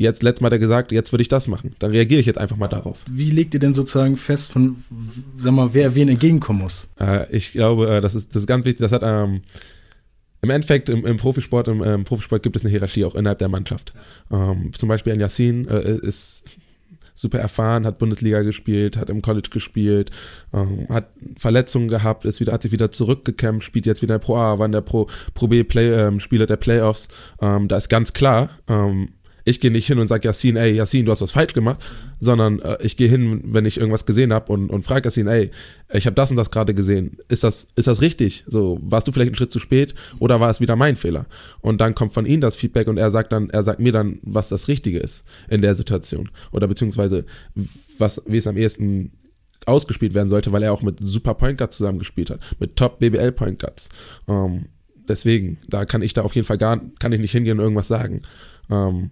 [SPEAKER 1] jetzt letztes Mal hat er gesagt, jetzt würde ich das machen. Dann reagiere ich jetzt einfach mal darauf.
[SPEAKER 2] Wie legt ihr denn sozusagen fest, von, sag mal, wer wen entgegenkommen muss?
[SPEAKER 1] Äh, ich glaube, äh, das, ist, das ist ganz wichtig. Das hat ähm, im Endeffekt im, im Profisport, im, im, Profisport gibt es eine Hierarchie auch innerhalb der Mannschaft. Ähm, zum Beispiel ein Yassin äh, ist super erfahren, hat Bundesliga gespielt, hat im College gespielt, ähm, hat Verletzungen gehabt, ist wieder, hat sich wieder zurückgekämpft, spielt jetzt wieder Pro A, war in der Pro, Pro B Play, ähm, Spieler der Playoffs. Ähm, da ist ganz klar, ähm, ich gehe nicht hin und sage Yassin, ey, Yassin, du hast was falsch gemacht, sondern äh, ich gehe hin, wenn ich irgendwas gesehen habe und, und frage Yassin, ey, ich habe das und das gerade gesehen. Ist das, ist das richtig? So, warst du vielleicht einen Schritt zu spät oder war es wieder mein Fehler? Und dann kommt von ihm das Feedback und er sagt dann, er sagt mir dann, was das Richtige ist in der Situation. Oder beziehungsweise, was, wie es am ehesten ausgespielt werden sollte, weil er auch mit super Point Guards zusammengespielt hat, mit Top BBL Point Guards. Ähm, deswegen, da kann ich da auf jeden Fall gar, kann ich nicht hingehen und irgendwas sagen. Ähm,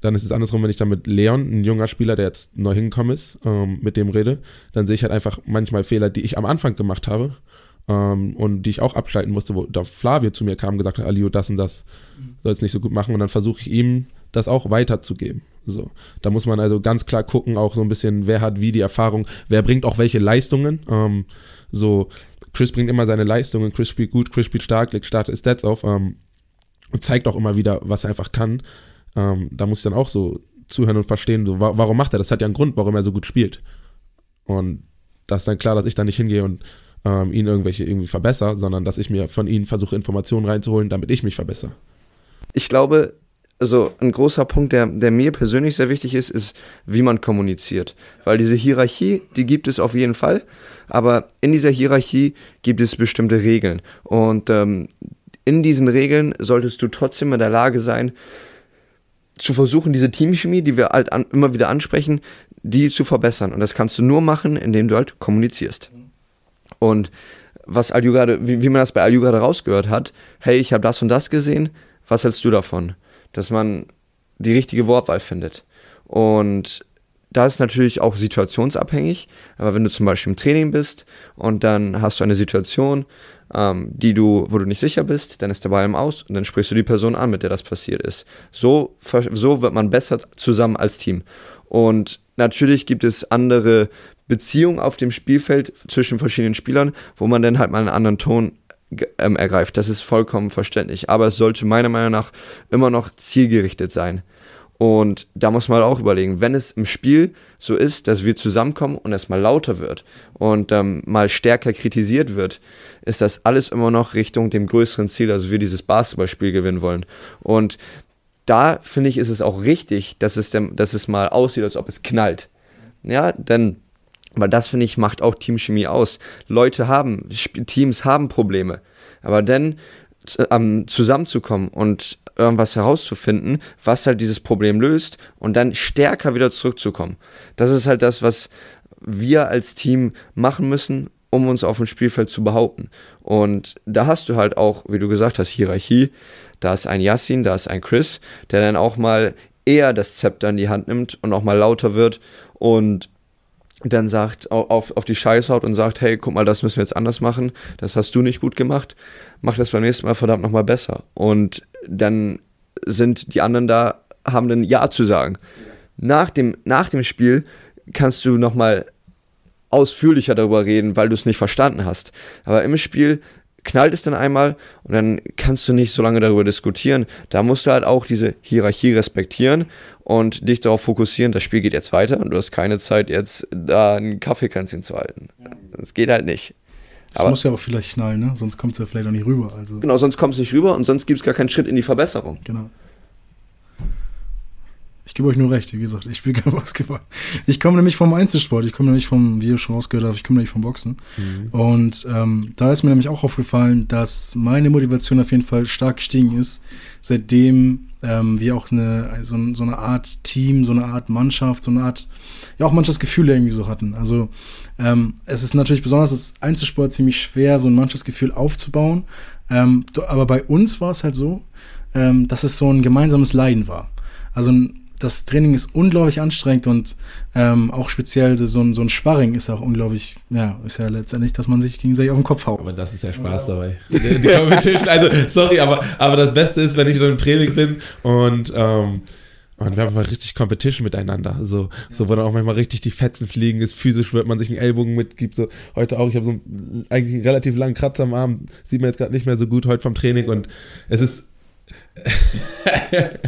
[SPEAKER 1] dann ist es andersrum, wenn ich dann mit Leon, ein junger Spieler, der jetzt neu hingekommen ist, ähm, mit dem rede, dann sehe ich halt einfach manchmal Fehler, die ich am Anfang gemacht habe ähm, und die ich auch abschalten musste, wo da Flavio zu mir kam und gesagt hat, Alio, das und das soll es nicht so gut machen und dann versuche ich ihm das auch weiterzugeben. So, da muss man also ganz klar gucken, auch so ein bisschen, wer hat wie die Erfahrung, wer bringt auch welche Leistungen. Ähm, so, Chris bringt immer seine Leistungen, Chris spielt gut, Chris spielt stark, legt starke Stats auf ähm, und zeigt auch immer wieder, was er einfach kann. Ähm, da muss ich dann auch so zuhören und verstehen, so, wa warum macht er das? hat ja einen Grund, warum er so gut spielt. Und da ist dann klar, dass ich da nicht hingehe und ähm, ihn irgendwelche irgendwie verbessere, sondern dass ich mir von ihnen versuche, Informationen reinzuholen, damit ich mich verbessere.
[SPEAKER 3] Ich glaube, also ein großer Punkt, der, der mir persönlich sehr wichtig ist, ist, wie man kommuniziert. Weil diese Hierarchie, die gibt es auf jeden Fall, aber in dieser Hierarchie gibt es bestimmte Regeln. Und ähm, in diesen Regeln solltest du trotzdem in der Lage sein, zu versuchen, diese Teamchemie, die wir halt an, immer wieder ansprechen, die zu verbessern. Und das kannst du nur machen, indem du halt kommunizierst. Und was Aliu gerade, wie, wie man das bei Aliu gerade rausgehört hat, hey, ich habe das und das gesehen, was hältst du davon? Dass man die richtige Wortwahl findet. Und da ist natürlich auch situationsabhängig, aber wenn du zum Beispiel im Training bist und dann hast du eine Situation, ähm, die du, wo du nicht sicher bist, dann ist der Ball im Aus und dann sprichst du die Person an, mit der das passiert ist. So, so wird man besser zusammen als Team. Und natürlich gibt es andere Beziehungen auf dem Spielfeld zwischen verschiedenen Spielern, wo man dann halt mal einen anderen Ton ähm, ergreift. Das ist vollkommen verständlich. Aber es sollte meiner Meinung nach immer noch zielgerichtet sein. Und da muss man auch überlegen, wenn es im Spiel so ist, dass wir zusammenkommen und es mal lauter wird und ähm, mal stärker kritisiert wird, ist das alles immer noch Richtung dem größeren Ziel, also wir dieses Basketballspiel gewinnen wollen. Und da finde ich, ist es auch richtig, dass es, dem, dass es mal aussieht, als ob es knallt. Ja, denn, weil das finde ich, macht auch Teamchemie aus. Leute haben, Teams haben Probleme. Aber dann ähm, zusammenzukommen und irgendwas herauszufinden, was halt dieses Problem löst und dann stärker wieder zurückzukommen. Das ist halt das, was wir als Team machen müssen, um uns auf dem Spielfeld zu behaupten. Und da hast du halt auch, wie du gesagt hast, Hierarchie. Da ist ein Yassin, da ist ein Chris, der dann auch mal eher das Zepter in die Hand nimmt und auch mal lauter wird und dann sagt, auf, auf die Scheiße haut und sagt, hey, guck mal, das müssen wir jetzt anders machen, das hast du nicht gut gemacht, mach das beim nächsten Mal verdammt nochmal besser. Und dann sind die anderen da, haben dann Ja zu sagen. Nach dem, nach dem Spiel kannst du nochmal ausführlicher darüber reden, weil du es nicht verstanden hast. Aber im Spiel knallt es dann einmal und dann kannst du nicht so lange darüber diskutieren. Da musst du halt auch diese Hierarchie respektieren und dich darauf fokussieren, das Spiel geht jetzt weiter und du hast keine Zeit, jetzt da ein Kaffeekränzchen zu halten. Das geht halt nicht.
[SPEAKER 2] Das Aber, muss ja auch vielleicht knallen, ne? sonst kommt es ja vielleicht auch nicht rüber. Also.
[SPEAKER 3] Genau, sonst kommt es nicht rüber und sonst gibt es gar keinen Schritt in die Verbesserung.
[SPEAKER 2] Genau. Ich gebe euch nur recht, wie gesagt, ich spiele kein Basketball. Ich komme nämlich vom Einzelsport, ich komme nämlich vom, wie ihr schon rausgehört habt, ich komme nämlich vom Boxen. Mhm. Und ähm, da ist mir nämlich auch aufgefallen, dass meine Motivation auf jeden Fall stark gestiegen ist, seitdem ähm, wir auch eine, so, so eine Art Team, so eine Art Mannschaft, so eine Art, ja auch Mannschaftsgefühl irgendwie so hatten. Also ähm, es ist natürlich besonders das Einzelsport ziemlich schwer, so ein Mannschaftsgefühl aufzubauen. Ähm, aber bei uns war es halt so, ähm, dass es so ein gemeinsames Leiden war. Also ein das Training ist unglaublich anstrengend und ähm, auch speziell so ein, so ein Sparring ist auch unglaublich, ja, ist ja letztendlich, dass man sich gegenseitig auf den Kopf haut.
[SPEAKER 1] Aber das ist ja Spaß dabei. Die, die Competition, also sorry, aber, aber das Beste ist, wenn ich in einem Training bin und ähm, und wir haben einfach richtig Competition miteinander. So, so, wo dann auch manchmal richtig die Fetzen fliegen ist. Physisch wird man sich einen Ellbogen mitgibt. So, heute auch, ich habe so einen, eigentlich einen relativ langen Kratzer am Arm. Sieht man jetzt gerade nicht mehr so gut heute vom Training. Und es ist,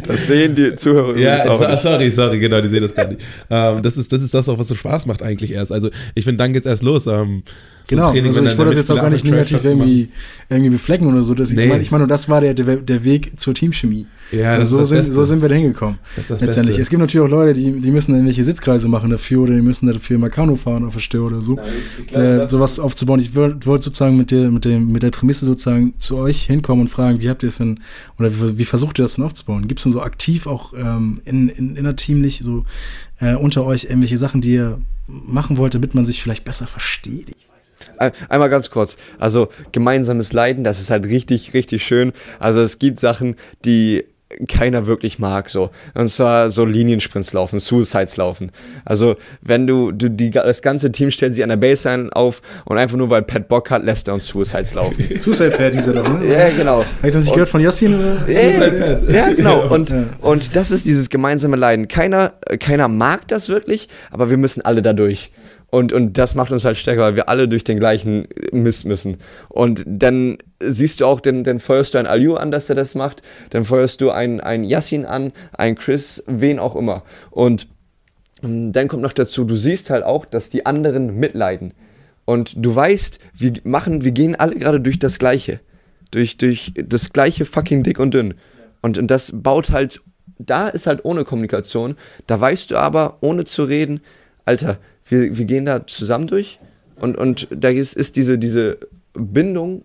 [SPEAKER 3] das sehen die Zuhörer
[SPEAKER 1] ja, auch so, sorry, sorry, genau, die sehen das gar nicht. Ähm, das, ist, das ist das auch, was so Spaß macht eigentlich erst. Also ich finde, dann geht's erst los. Ähm,
[SPEAKER 2] so genau, Training, also ich wollte das jetzt auch gar nicht negativ irgendwie, irgendwie beflecken oder so. Dass nee. Ich meine, ich mein, das war der, der Weg zur Teamchemie. Ja, also so, sind, so sind wir da hingekommen. Das das Letztendlich. Beste. Es gibt natürlich auch Leute, die, die müssen irgendwelche Sitzkreise machen dafür oder die müssen dafür mal Kanu fahren auf der Stör oder so. Nein, äh, sowas aufzubauen. Ich wollte wollt sozusagen mit der, mit, dem, mit der Prämisse sozusagen zu euch hinkommen und fragen, wie habt ihr es denn, oder wie, wie versucht ihr das denn aufzubauen? Gibt es denn so aktiv auch ähm, in, in, innerteamlich so äh, unter euch irgendwelche Sachen, die ihr machen wollt, damit man sich vielleicht besser versteht? Ich
[SPEAKER 3] Einmal ganz kurz. Also gemeinsames Leiden, das ist halt richtig, richtig schön. Also es gibt Sachen, die keiner wirklich mag, so. Und zwar so Liniensprints laufen, Suicides laufen. Also, wenn du, du die, das ganze Team stellt sich an der Baseline auf und einfach nur weil Pat Bock hat, lässt er uns Suicides laufen.
[SPEAKER 2] Suicide Pad hieß er doch, ne?
[SPEAKER 3] Ja, genau.
[SPEAKER 2] Habe ich das nicht gehört von Yassin? Oder?
[SPEAKER 3] Ja, ja, genau. Und, und das ist dieses gemeinsame Leiden. Keiner, keiner mag das wirklich, aber wir müssen alle dadurch. Und, und das macht uns halt stärker, weil wir alle durch den gleichen Mist müssen. Und dann siehst du auch, dann, dann feuerst du einen Aliu an, dass er das macht. Dann feuerst du einen, einen Yassin an, einen Chris, wen auch immer. Und ähm, dann kommt noch dazu, du siehst halt auch, dass die anderen mitleiden. Und du weißt, wir machen, wir gehen alle gerade durch das Gleiche. Durch, durch das gleiche fucking dick und dünn. Und, und das baut halt, da ist halt ohne Kommunikation. Da weißt du aber, ohne zu reden, Alter, wir, wir gehen da zusammen durch und, und da ist, ist diese, diese Bindung,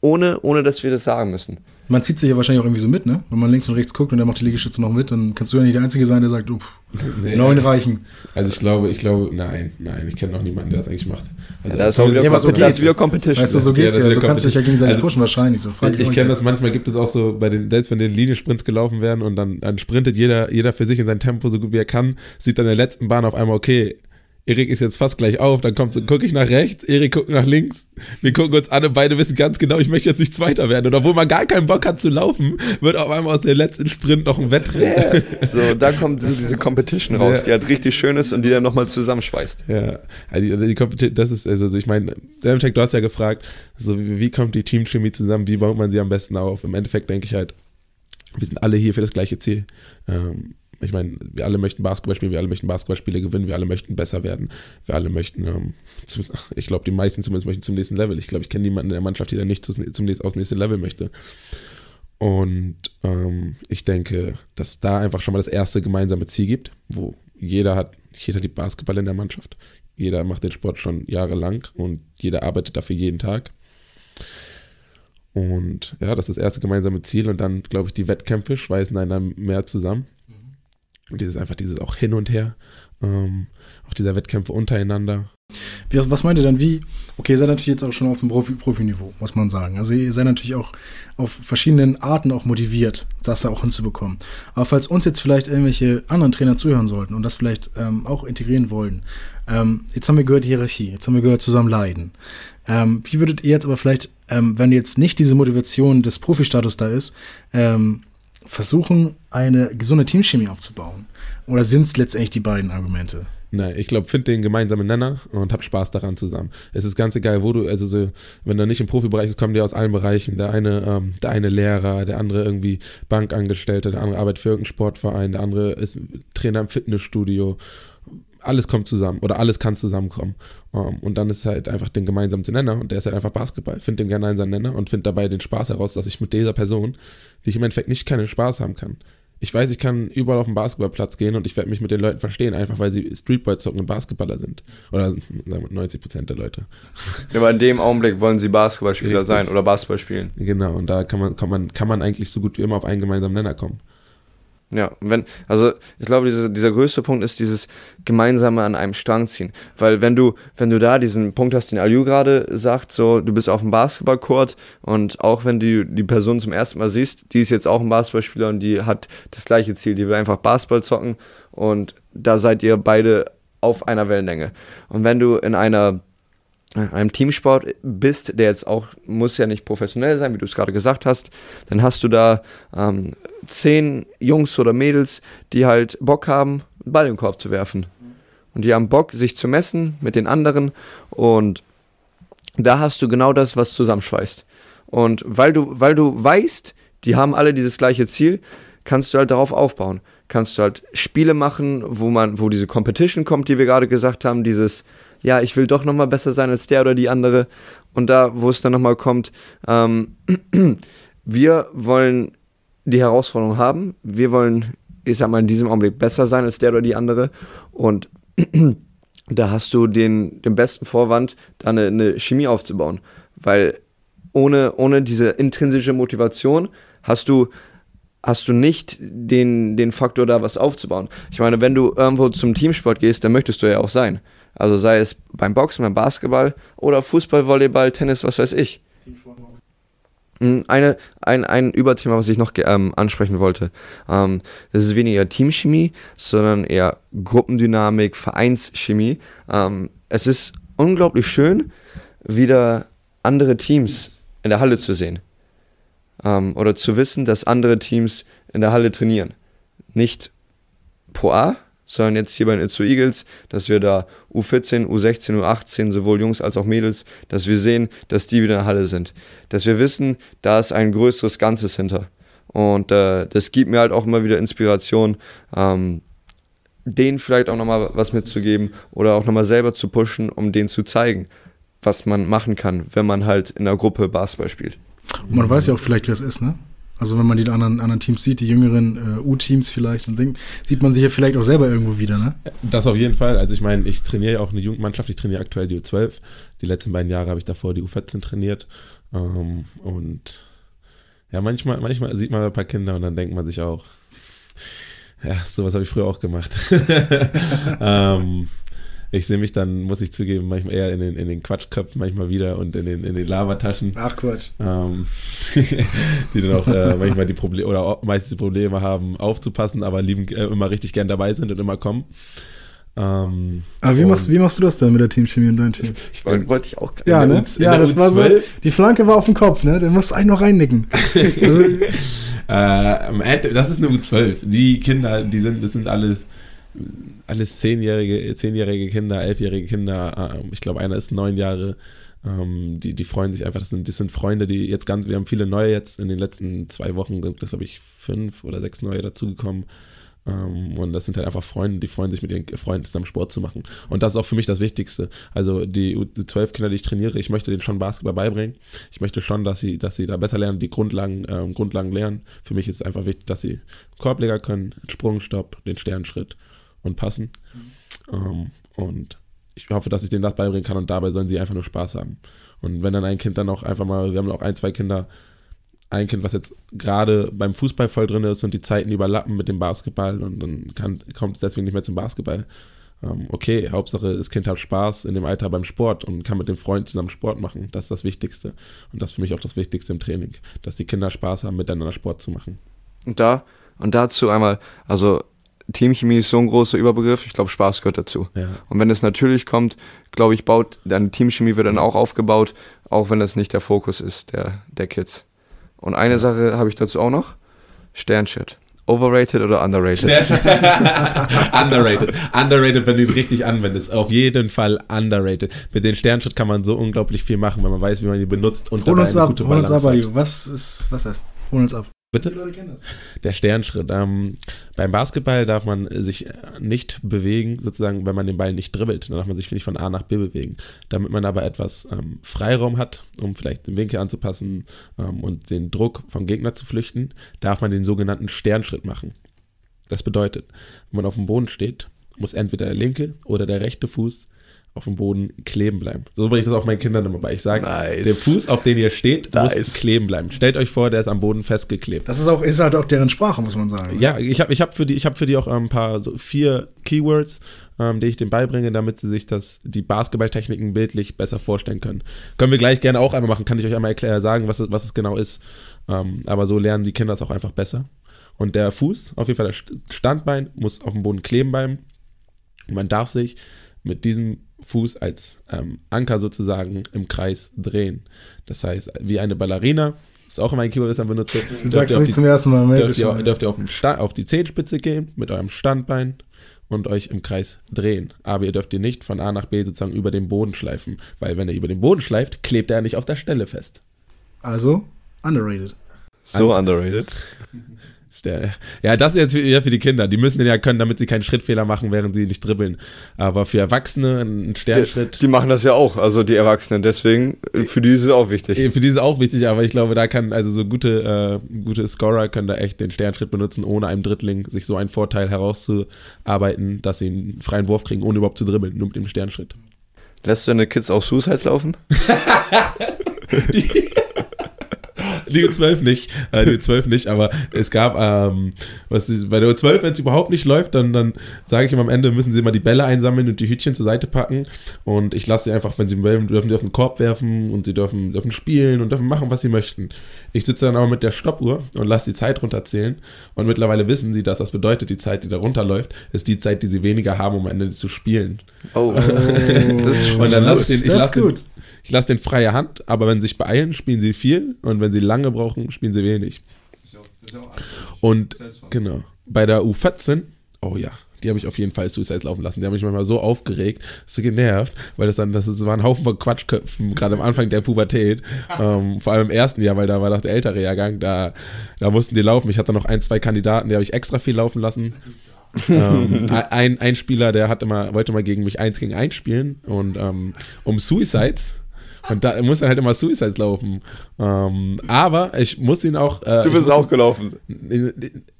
[SPEAKER 3] ohne, ohne dass wir das sagen müssen.
[SPEAKER 2] Man zieht sich ja wahrscheinlich auch irgendwie so mit, ne? Wenn man links und rechts guckt und der macht die Liegestütze noch mit, dann kannst du ja nicht der Einzige sein, der sagt, uff, nee. neun reichen.
[SPEAKER 1] Also ich glaube, ich glaube, nein, nein, ich kenne noch niemanden, der das eigentlich macht.
[SPEAKER 3] Also ja, das ist auch wieder, ja, so das wieder Competition.
[SPEAKER 2] Weißt du, so geht's ja, ja. so kannst du dich ja gegenseitig also, pushen wahrscheinlich. So.
[SPEAKER 1] ich, ich kenne das manchmal, gibt es auch so, bei den, selbst wenn den Liniensprints gelaufen werden und dann, dann sprintet jeder, jeder für sich in sein Tempo so gut wie er kann, sieht dann in der letzten Bahn auf einmal, okay, Erik ist jetzt fast gleich auf, dann kommst du, gucke ich nach rechts, Erik guckt nach links, wir gucken uns an und beide wissen ganz genau, ich möchte jetzt nicht Zweiter werden. Und obwohl man gar keinen Bock hat zu laufen, wird auf einmal aus dem letzten Sprint noch ein Wettrennen.
[SPEAKER 3] Yeah. So, da kommt diese Competition raus, ja. die halt richtig schön ist und die dann nochmal zusammenschweißt.
[SPEAKER 1] Ja, also die, die Competition, das ist, also ich meine, Demcheck, du hast ja gefragt, so wie, wie kommt die Teamchemie zusammen, wie baut man sie am besten auf? Im Endeffekt denke ich halt, wir sind alle hier für das gleiche Ziel. Ähm, ich meine, wir alle möchten Basketball spielen, wir alle möchten Basketballspiele gewinnen, wir alle möchten besser werden, wir alle möchten, ähm, zum, ich glaube, die meisten zumindest möchten zum nächsten Level. Ich glaube, ich kenne niemanden in der Mannschaft, der nicht zum, nächsten, aufs nächste Level möchte. Und ähm, ich denke, dass da einfach schon mal das erste gemeinsame Ziel gibt, wo jeder hat, jeder liebt Basketball in der Mannschaft. Jeder macht den Sport schon jahrelang und jeder arbeitet dafür jeden Tag. Und ja, das ist das erste gemeinsame Ziel und dann, glaube ich, die Wettkämpfe schweißen einen dann mehr zusammen. Und dieses einfach dieses auch hin und her, ähm, auch dieser Wettkämpfe untereinander.
[SPEAKER 2] Wie, was meint ihr dann, wie, okay, ihr seid natürlich jetzt auch schon auf dem Profi, Profiniveau, muss man sagen. Also ihr seid natürlich auch auf verschiedenen Arten auch motiviert, das da auch hinzubekommen. Aber falls uns jetzt vielleicht irgendwelche anderen Trainer zuhören sollten und das vielleicht ähm, auch integrieren wollen, ähm, jetzt haben wir gehört Hierarchie, jetzt haben wir gehört zusammen leiden. Ähm, wie würdet ihr jetzt aber vielleicht, ähm, wenn jetzt nicht diese Motivation des Profi-Status da ist, ähm, versuchen, eine gesunde Teamchemie aufzubauen? Oder sind es letztendlich die beiden Argumente?
[SPEAKER 1] Nein, ich glaube, find den gemeinsamen Nenner und hab Spaß daran zusammen. Es ist ganz egal, wo du, also so, wenn du nicht im Profibereich ist, kommen die aus allen Bereichen. Der eine, ähm, der eine Lehrer, der andere irgendwie Bankangestellter, der andere arbeitet für irgendeinen Sportverein, der andere ist Trainer im Fitnessstudio. Alles kommt zusammen oder alles kann zusammenkommen. Um, und dann ist halt einfach den gemeinsamen Nenner und der ist halt einfach Basketball. Find den gemeinsamen Nenner und find dabei den Spaß heraus, dass ich mit dieser Person, die ich im Endeffekt nicht keinen Spaß haben kann, ich weiß, ich kann überall auf den Basketballplatz gehen und ich werde mich mit den Leuten verstehen, einfach weil sie Streetball zocken und Basketballer sind. Oder sagen wir 90 Prozent der Leute.
[SPEAKER 3] Aber in dem Augenblick wollen sie Basketballspieler Richtig. sein oder Basketball spielen.
[SPEAKER 1] Genau, und da kann man, kann, man, kann man eigentlich so gut wie immer auf einen gemeinsamen Nenner kommen.
[SPEAKER 3] Ja, wenn, also ich glaube, diese, dieser größte Punkt ist dieses gemeinsame an einem Strang ziehen. Weil wenn du, wenn du da diesen Punkt hast, den Aliu gerade sagt, so, du bist auf dem Basketballcourt und auch wenn du die Person zum ersten Mal siehst, die ist jetzt auch ein Basketballspieler und die hat das gleiche Ziel, die will einfach Basketball zocken und da seid ihr beide auf einer Wellenlänge. Und wenn du in einer einem Teamsport bist, der jetzt auch, muss ja nicht professionell sein, wie du es gerade gesagt hast, dann hast du da ähm, zehn Jungs oder Mädels, die halt Bock haben, einen Ball im Korb zu werfen. Und die haben Bock, sich zu messen mit den anderen und da hast du genau das, was zusammenschweißt. Und weil du, weil du weißt, die haben alle dieses gleiche Ziel, kannst du halt darauf aufbauen. Kannst du halt Spiele machen, wo man, wo diese Competition kommt, die wir gerade gesagt haben, dieses ja, ich will doch nochmal besser sein als der oder die andere. Und da, wo es dann nochmal kommt, ähm, wir wollen die Herausforderung haben. Wir wollen, ich sag mal, in diesem Augenblick besser sein als der oder die andere. Und da hast du den, den besten Vorwand, da eine, eine Chemie aufzubauen. Weil ohne, ohne diese intrinsische Motivation hast du hast du nicht den, den Faktor, da was aufzubauen. Ich meine, wenn du irgendwo zum Teamsport gehst, dann möchtest du ja auch sein. Also sei es beim Boxen, beim Basketball oder Fußball, Volleyball, Tennis, was weiß ich. Hm, eine, ein, ein Überthema, was ich noch ähm, ansprechen wollte. Ähm, das ist weniger Teamchemie, sondern eher Gruppendynamik, Vereinschemie. Ähm, es ist unglaublich schön, wieder andere Teams in der Halle zu sehen. Ähm, oder zu wissen, dass andere Teams in der Halle trainieren. Nicht Pro A, sondern jetzt hier bei den Itzu Eagles, dass wir da U14, U16, U18, sowohl Jungs als auch Mädels, dass wir sehen, dass die wieder in der Halle sind. Dass wir wissen, da ist ein größeres Ganzes hinter. Und äh, das gibt mir halt auch immer wieder Inspiration, ähm, denen vielleicht auch nochmal was mitzugeben oder auch nochmal selber zu pushen, um denen zu zeigen, was man machen kann, wenn man halt in der Gruppe Basketball spielt.
[SPEAKER 2] Und man weiß ja auch vielleicht, wer es ist, ne? Also wenn man die anderen, anderen Teams sieht, die jüngeren äh, U-Teams vielleicht, dann sieht, man sich ja vielleicht auch selber irgendwo wieder, ne?
[SPEAKER 1] Das auf jeden Fall. Also ich meine, ich trainiere ja auch eine Jugendmannschaft, ich trainiere aktuell die U12. Die letzten beiden Jahre habe ich davor die U14 trainiert. Ähm, und ja, manchmal, manchmal sieht man ein paar Kinder und dann denkt man sich auch, ja, sowas habe ich früher auch gemacht. ähm, ich sehe mich dann, muss ich zugeben, manchmal eher in den, in den Quatschköpfen, manchmal wieder und in den, in den Lavataschen.
[SPEAKER 2] Ach Quatsch.
[SPEAKER 1] Ähm, die dann auch äh, manchmal die Probleme oder meistens die Probleme haben, aufzupassen, aber lieben äh, immer richtig gern dabei sind und immer kommen. Ähm,
[SPEAKER 2] aber wie machst, wie machst du das denn mit der Teamchemie in deinem Team?
[SPEAKER 3] Ich wollte wollt ich auch
[SPEAKER 2] Ja, ne? ja das war so. Die Flanke war auf dem Kopf, ne? Dann musst du einen noch reinnicken. also,
[SPEAKER 1] äh, das ist eine U12. Die Kinder, die sind, das sind alles alles zehnjährige, zehnjährige Kinder, elfjährige Kinder, ähm, ich glaube, einer ist neun Jahre, ähm, die, die freuen sich einfach, das sind, das sind Freunde, die jetzt ganz, wir haben viele neue jetzt in den letzten zwei Wochen, das habe ich fünf oder sechs neue dazugekommen. Ähm, und das sind halt einfach Freunde, die freuen sich mit ihren Freunden zusammen Sport zu machen. Und das ist auch für mich das Wichtigste. Also die, die zwölf Kinder, die ich trainiere, ich möchte denen schon Basketball beibringen. Ich möchte schon, dass sie, dass sie da besser lernen, die Grundlagen, ähm, Grundlagen lernen. Für mich ist es einfach wichtig, dass sie Korbleger können, Sprungstopp, den Sternschritt und passen. Mhm. Ähm, und ich hoffe, dass ich denen das beibringen kann und dabei sollen sie einfach nur Spaß haben. Und wenn dann ein Kind dann auch einfach mal, wir haben auch ein, zwei Kinder, ein Kind, was jetzt gerade beim Fußball voll drin ist und die Zeiten überlappen mit dem Basketball und dann kann, kommt es deswegen nicht mehr zum Basketball. Ähm, okay, Hauptsache, das Kind hat Spaß in dem Alter beim Sport und kann mit dem Freund zusammen Sport machen. Das ist das Wichtigste. Und das ist für mich auch das Wichtigste im Training, dass die Kinder Spaß haben, miteinander Sport zu machen.
[SPEAKER 3] Und da, und dazu einmal, also Teamchemie ist so ein großer Überbegriff. Ich glaube, Spaß gehört dazu.
[SPEAKER 1] Ja.
[SPEAKER 3] Und wenn es natürlich kommt, glaube ich, baut deine Teamchemie wird dann auch aufgebaut, auch wenn das nicht der Fokus ist der, der Kids. Und eine Sache habe ich dazu auch noch: Sternschritt. overrated oder underrated?
[SPEAKER 1] underrated. Underrated, wenn du ihn richtig anwendest. Auf jeden Fall underrated. Mit den Sternschritt kann man so unglaublich viel machen, wenn man weiß, wie man ihn benutzt und
[SPEAKER 2] Hol
[SPEAKER 1] dabei
[SPEAKER 2] uns
[SPEAKER 1] eine
[SPEAKER 2] ab,
[SPEAKER 1] gute
[SPEAKER 2] hol uns ab,
[SPEAKER 1] Balance hat.
[SPEAKER 2] Was ist, was ist? Hol uns ab.
[SPEAKER 1] Bitte?
[SPEAKER 2] Die Leute kennen das.
[SPEAKER 1] Der Sternschritt. Ähm, beim Basketball darf man sich nicht bewegen, sozusagen, wenn man den Ball nicht dribbelt. Dann darf man sich nicht von A nach B bewegen. Damit man aber etwas ähm, Freiraum hat, um vielleicht den Winkel anzupassen ähm, und den Druck vom Gegner zu flüchten, darf man den sogenannten Sternschritt machen. Das bedeutet, wenn man auf dem Boden steht, muss entweder der linke oder der rechte Fuß auf dem Boden kleben bleiben. So bringe ich das auch meinen Kindern immer bei. Ich sage,
[SPEAKER 3] Nice.
[SPEAKER 1] der Fuß, auf den ihr steht,
[SPEAKER 3] Nice.
[SPEAKER 1] muss kleben bleiben. Stellt euch vor, der ist am Boden festgeklebt.
[SPEAKER 2] Das ist auch, ist halt auch deren Sprache, muss man sagen.
[SPEAKER 1] Ja, ich habe ich hab für die, ich habe für die auch ein paar so vier Keywords, ähm, die ich denen beibringe, damit sie sich das, die Basketballtechniken bildlich besser vorstellen können. Können wir gleich gerne auch einmal machen, kann ich euch einmal erklären, sagen, was, es- was es genau ist. Ähm, aber so lernen die Kinder es auch einfach besser. Und der Fuß, auf jeden Fall das St- Standbein, muss auf dem Boden kleben bleiben. Und man darf sich mit diesem Fuß als ähm, Anker sozusagen im Kreis drehen. Das heißt, wie eine Ballerina, das ist auch immer ein Keyword, das ich benutze.
[SPEAKER 2] Du
[SPEAKER 1] dürft
[SPEAKER 2] sagst
[SPEAKER 1] ihr
[SPEAKER 2] es
[SPEAKER 1] auf
[SPEAKER 2] nicht
[SPEAKER 1] die-
[SPEAKER 2] zum ersten Mal.
[SPEAKER 1] dürft ihr, dürft ihr auf, Sta auf die Zehenspitze gehen mit eurem Standbein und euch im Kreis drehen. Aber ihr dürft ihr nicht von A nach B sozusagen über den Boden schleifen, weil wenn ihr über den Boden schleift, klebt er nicht auf der Stelle fest.
[SPEAKER 2] Also, underrated.
[SPEAKER 3] So underrated.
[SPEAKER 1] Der, ja, das ist jetzt eher für die Kinder. Die müssen den ja können, damit sie keinen Schrittfehler machen, während sie nicht dribbeln. Aber für Erwachsene ein
[SPEAKER 3] Die,
[SPEAKER 1] Sternschritt.
[SPEAKER 3] die machen das ja auch, also die Erwachsenen. Deswegen, für die ist es auch wichtig.
[SPEAKER 1] Für die ist es auch wichtig, aber ich glaube, da kann, also so gute, äh, gute Scorer können da echt den Sternschritt benutzen, ohne einem Drittling sich so einen Vorteil herauszuarbeiten, dass sie einen freien Wurf kriegen, ohne überhaupt zu dribbeln, nur mit dem Sternschritt.
[SPEAKER 3] Lässt du deine Kids auch Suicides laufen?
[SPEAKER 1] Die, die U12 nicht, äh, die U12 nicht, aber es gab, ähm, was ist, bei der U12, wenn es überhaupt nicht läuft, dann, dann sage ich immer am Ende, müssen sie immer die Bälle einsammeln und die Hütchen zur Seite packen und ich lasse sie einfach, wenn sie wollen, dürfen sie auf den Korb werfen und sie dürfen, dürfen spielen und dürfen machen, was sie möchten. Ich sitze dann aber mit der Stoppuhr und lasse die Zeit runterzählen und mittlerweile wissen sie, dass das bedeutet, die Zeit, die da runterläuft, ist die Zeit, die sie weniger haben, um am Ende zu spielen.
[SPEAKER 3] Oh, das ist schon
[SPEAKER 1] Und dann lass
[SPEAKER 2] das,
[SPEAKER 1] den, ich
[SPEAKER 2] das
[SPEAKER 1] lass
[SPEAKER 2] ist
[SPEAKER 1] den,
[SPEAKER 2] gut.
[SPEAKER 1] Ich lasse den freie Hand, aber wenn sie sich beeilen, spielen sie viel und wenn sie lange brauchen, spielen sie wenig. Und genau, bei der U14, oh ja, die habe ich auf jeden Fall Suicides laufen lassen. Die haben mich manchmal so aufgeregt, so genervt, weil das dann, das, war ein Haufen von Quatschköpfen, gerade am Anfang der Pubertät. Ähm, vor allem im ersten Jahr, weil da war noch der ältere Jahrgang, da, da mussten die laufen. Ich hatte noch ein, zwei Kandidaten, die habe ich extra viel laufen lassen. ähm, ein, ein Spieler, der hat immer, wollte mal gegen mich eins gegen eins spielen und ähm, um Suicides. Und da muss er halt immer Suicides laufen. Ähm, aber ich muss ihn auch. Äh,
[SPEAKER 3] Du bist
[SPEAKER 1] muss
[SPEAKER 3] auch gelaufen.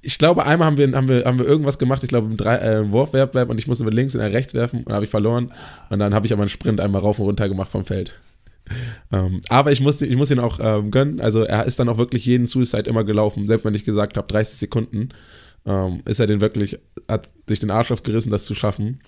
[SPEAKER 1] ich glaube, einmal haben wir, haben wir, haben wir irgendwas gemacht, ich glaube, im drei, äh, im Wurfwettbewerb und ich musste mit links und rechts werfen und habe ich verloren. Und dann habe ich aber einen Sprint einmal rauf und runter gemacht vom Feld. Ähm, aber ich musste, ich muss ihn auch ähm, gönnen. Also er ist dann auch wirklich jeden Suicide immer gelaufen, selbst wenn ich gesagt habe, 30 Sekunden, ähm, ist er den wirklich, hat sich den Arsch aufgerissen, das zu schaffen.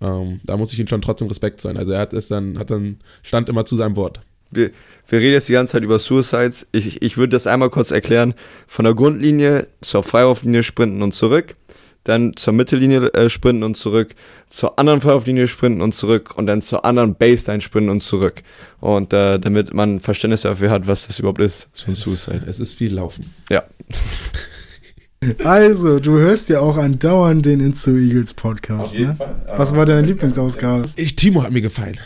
[SPEAKER 1] Ähm, da muss ich ihm schon trotzdem Respekt sein. Also er hat es dann, hat dann, stand immer zu seinem Wort.
[SPEAKER 3] Wir, wir reden jetzt die ganze Zeit über Suicides. Ich, ich, ich würde das einmal kurz erklären. Von der Grundlinie zur Freiwurflinie sprinten und zurück. Dann zur Mittellinie äh, sprinten und zurück. Zur anderen Freiwurflinie sprinten und zurück. Und dann zur anderen Baseline sprinten und zurück. Und äh, damit man Verständnis dafür hat, was das überhaupt ist, so ein Suicide.
[SPEAKER 1] Es ist viel Laufen.
[SPEAKER 3] Ja.
[SPEAKER 2] Also, du hörst ja auch andauernd den Into Eagles Podcast, ne?
[SPEAKER 1] Fall.
[SPEAKER 2] Was war deine Lieblingsausgabe?
[SPEAKER 1] Ich, Timo hat mir gefallen.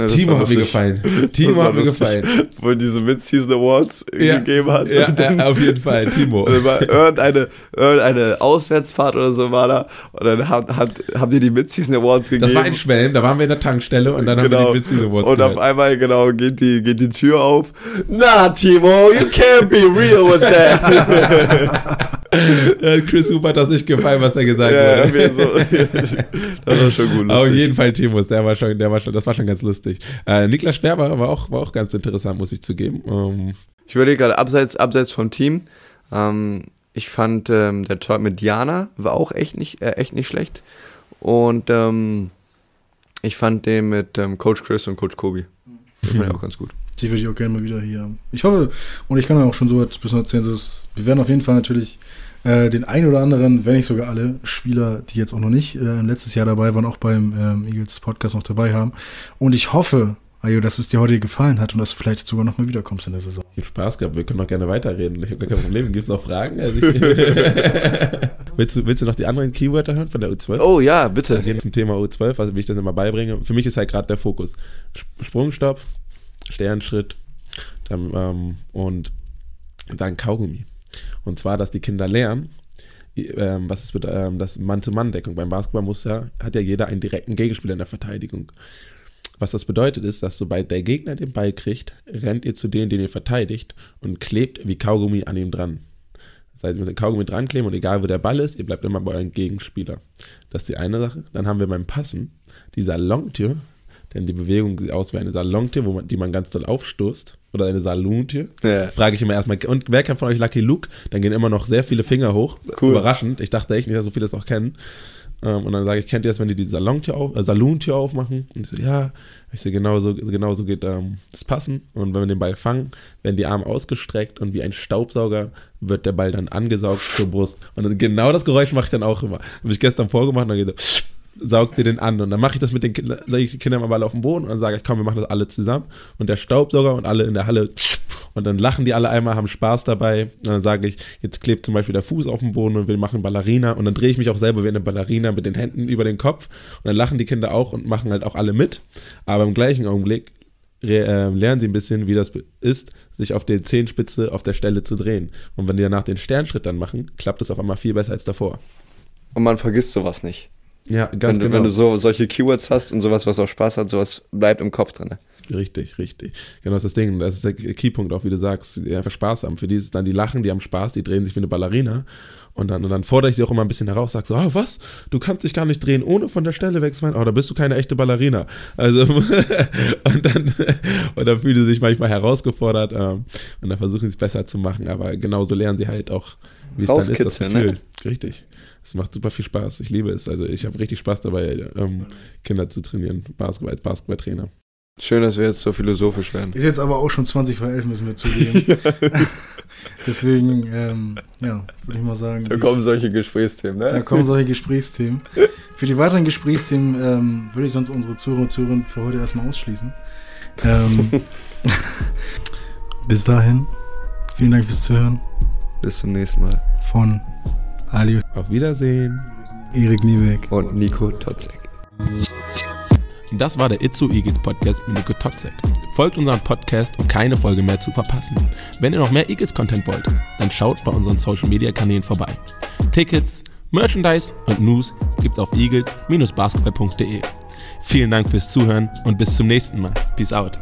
[SPEAKER 3] Ja,
[SPEAKER 1] Timo hat mir gefallen. Timo hat mir gefallen.
[SPEAKER 3] Wo er diese Mid-Season Awards
[SPEAKER 1] Ja,
[SPEAKER 3] gegeben hat.
[SPEAKER 1] Ja,
[SPEAKER 3] dann-
[SPEAKER 1] ja, auf jeden Fall, Timo.
[SPEAKER 3] Und dann war irgendeine, irgendeine Auswärtsfahrt oder so war da. Und dann hat, hat, haben die die Mid-Season Awards gegeben.
[SPEAKER 1] Das war in Schwelm, da waren wir in der Tankstelle und dann haben wir die Witzige Awards
[SPEAKER 3] Und auf
[SPEAKER 1] gehört.
[SPEAKER 3] einmal, genau, geht die, geht die Tür auf. Na, Timo, you can't be real with that.
[SPEAKER 1] Chris Hooper hat das nicht gefallen, was er gesagt
[SPEAKER 3] ja,
[SPEAKER 1] hat.
[SPEAKER 3] mir so, das war schon gut.
[SPEAKER 1] Auf
[SPEAKER 3] lustig.
[SPEAKER 1] jeden Fall Timos, der war schon, der war schon, das war schon ganz lustig. Äh, Niklas Sperber war auch, war auch ganz interessant, muss ich zugeben. Ähm,
[SPEAKER 3] Ich überlege gerade, abseits, abseits vom Team, ähm, ich fand ähm, der Talk mit Diana war auch echt nicht, äh, echt nicht schlecht. Und ähm, ich fand den mit ähm, Coach Chris und Coach Kobe. Das fand ich auch ganz gut.
[SPEAKER 2] Die würde ich auch gerne mal wieder hier haben. Ich hoffe, und ich kann auch schon so ein bisschen erzählen, so ist, wir werden auf jeden Fall natürlich äh, den ein oder anderen, wenn nicht sogar alle Spieler, die jetzt auch noch nicht äh, letztes Jahr dabei waren, auch beim ähm, Eagles Podcast noch dabei haben. Und ich hoffe, Ayo, dass es dir heute gefallen hat und dass du vielleicht sogar noch mal wiederkommst in der Saison.
[SPEAKER 1] Ich Spaß gehabt, wir können auch gerne weiterreden. Ich habe gar kein Problem. Gibt es noch Fragen? Also ich, willst, du, willst du noch die anderen Keywörter hören von der U12?
[SPEAKER 3] Oh ja, bitte.
[SPEAKER 1] Also zum Thema U12, also wie ich das immer beibringe. Für mich ist halt gerade der Fokus Sprungstopp, Sternschritt dann, ähm, und dann Kaugummi. Und zwar, dass die Kinder lernen, ähm, was ist ähm, das Mann-zu-Mann-Deckung. Beim Basketball muss ja, hat ja jeder einen direkten Gegenspieler in der Verteidigung. Was das bedeutet, ist, dass sobald der Gegner den Ball kriegt, rennt ihr zu dem, den ihr verteidigt und klebt wie Kaugummi an ihm dran. Das heißt, ihr müsst den Kaugummi dran kleben und egal wo der Ball ist, ihr bleibt immer bei eurem Gegenspieler. Das ist die eine Sache. Dann haben wir beim Passen die Salontür, denn die Bewegung sieht aus wie eine Salontür, wo man, die man ganz doll aufstoßt. Oder eine Salontür. Ja. Frage ich immer erstmal, und wer kennt von euch Lucky Luke? Dann gehen immer noch sehr viele Finger hoch. Cool. Überraschend. Ich dachte echt nicht, dass so viele das auch kennen. Ähm, und dann sage ich, kennt ihr das, wenn die die Salontür, auf, äh, Salontür aufmachen? Und ich so, ja. Ich so, genau so, genau so geht ähm, das Passen. Und wenn wir den Ball fangen, werden die Arme ausgestreckt und wie ein Staubsauger wird der Ball dann angesaugt zur Brust. Und genau das Geräusch mache ich dann auch immer. Habe ich gestern vorgemacht und dann geht so, saugt ihr den an. Und dann mache ich das mit den Kindern, ich die Kinder mal auf den Boden und dann sage ich, komm, wir machen das alle zusammen. Und der Staubsauger und alle in der Halle und dann lachen die alle einmal, haben Spaß dabei. Und dann sage ich, jetzt klebt zum Beispiel der Fuß auf dem Boden und wir machen Ballerina. Und dann drehe ich mich auch selber wie eine Ballerina mit den Händen über den Kopf. Und dann lachen die Kinder auch und machen halt auch alle mit. Aber im gleichen Augenblick äh, lernen sie ein bisschen, wie das ist, sich auf der Zehenspitze auf der Stelle zu drehen. Und wenn die danach den Sternschritt dann machen, klappt das auf einmal viel besser als davor.
[SPEAKER 3] Und man vergisst sowas nicht.
[SPEAKER 1] Ja, ganz
[SPEAKER 3] wenn du,
[SPEAKER 1] genau.
[SPEAKER 3] Wenn du so solche Keywords hast und sowas, was auch Spaß hat, sowas bleibt im Kopf drin.
[SPEAKER 1] Richtig, richtig. Genau das ist das Ding. Das ist der Keypunkt auch, wie du sagst, die einfach Spaß haben. Für die ist dann die lachen, die haben Spaß, die drehen sich wie eine Ballerina. Und dann, und dann fordere ich sie auch immer ein bisschen heraus, sag so, ah, was? Du kannst dich gar nicht drehen, ohne von der Stelle wegzufallen. Oh, da bist du keine echte Ballerina. Also, und dann, und dann fühlen sie sich manchmal herausgefordert, ähm, und dann versuchen sie es besser zu machen. Aber genauso lernen sie halt auch, wie es dann ist, das Gefühl. Ne? Richtig. Es macht super viel Spaß. Ich liebe es. Also ich habe richtig Spaß dabei, ähm, Kinder zu trainieren, Basketball als Basketballtrainer.
[SPEAKER 3] Schön, dass wir jetzt so philosophisch werden.
[SPEAKER 2] Ist jetzt aber auch schon 20 vor 11, müssen wir zugeben. Deswegen, ähm, ja, würde ich mal sagen.
[SPEAKER 3] Da kommen solche Gesprächsthemen, ne?
[SPEAKER 2] Da kommen solche Gesprächsthemen. Für die weiteren Gesprächsthemen ähm, würde ich sonst unsere Zuhörer und Zuhörer für heute erstmal ausschließen. Ähm, bis dahin, vielen Dank fürs Zuhören.
[SPEAKER 3] Bis zum nächsten Mal.
[SPEAKER 2] Von Ali.
[SPEAKER 1] Auf Wiedersehen.
[SPEAKER 2] Erik Niebeck.
[SPEAKER 3] Und Nico Totzek.
[SPEAKER 1] Das war der Itzu Eagles Podcast mit Nico Totzek. Folgt unserem Podcast, um keine Folge mehr zu verpassen. Wenn ihr noch mehr Eagles-Content wollt, dann schaut bei unseren Social-Media-Kanälen vorbei. Tickets, Merchandise und News gibt's auf eagles-basketball.de. Vielen Dank fürs Zuhören und bis zum nächsten Mal. Peace out.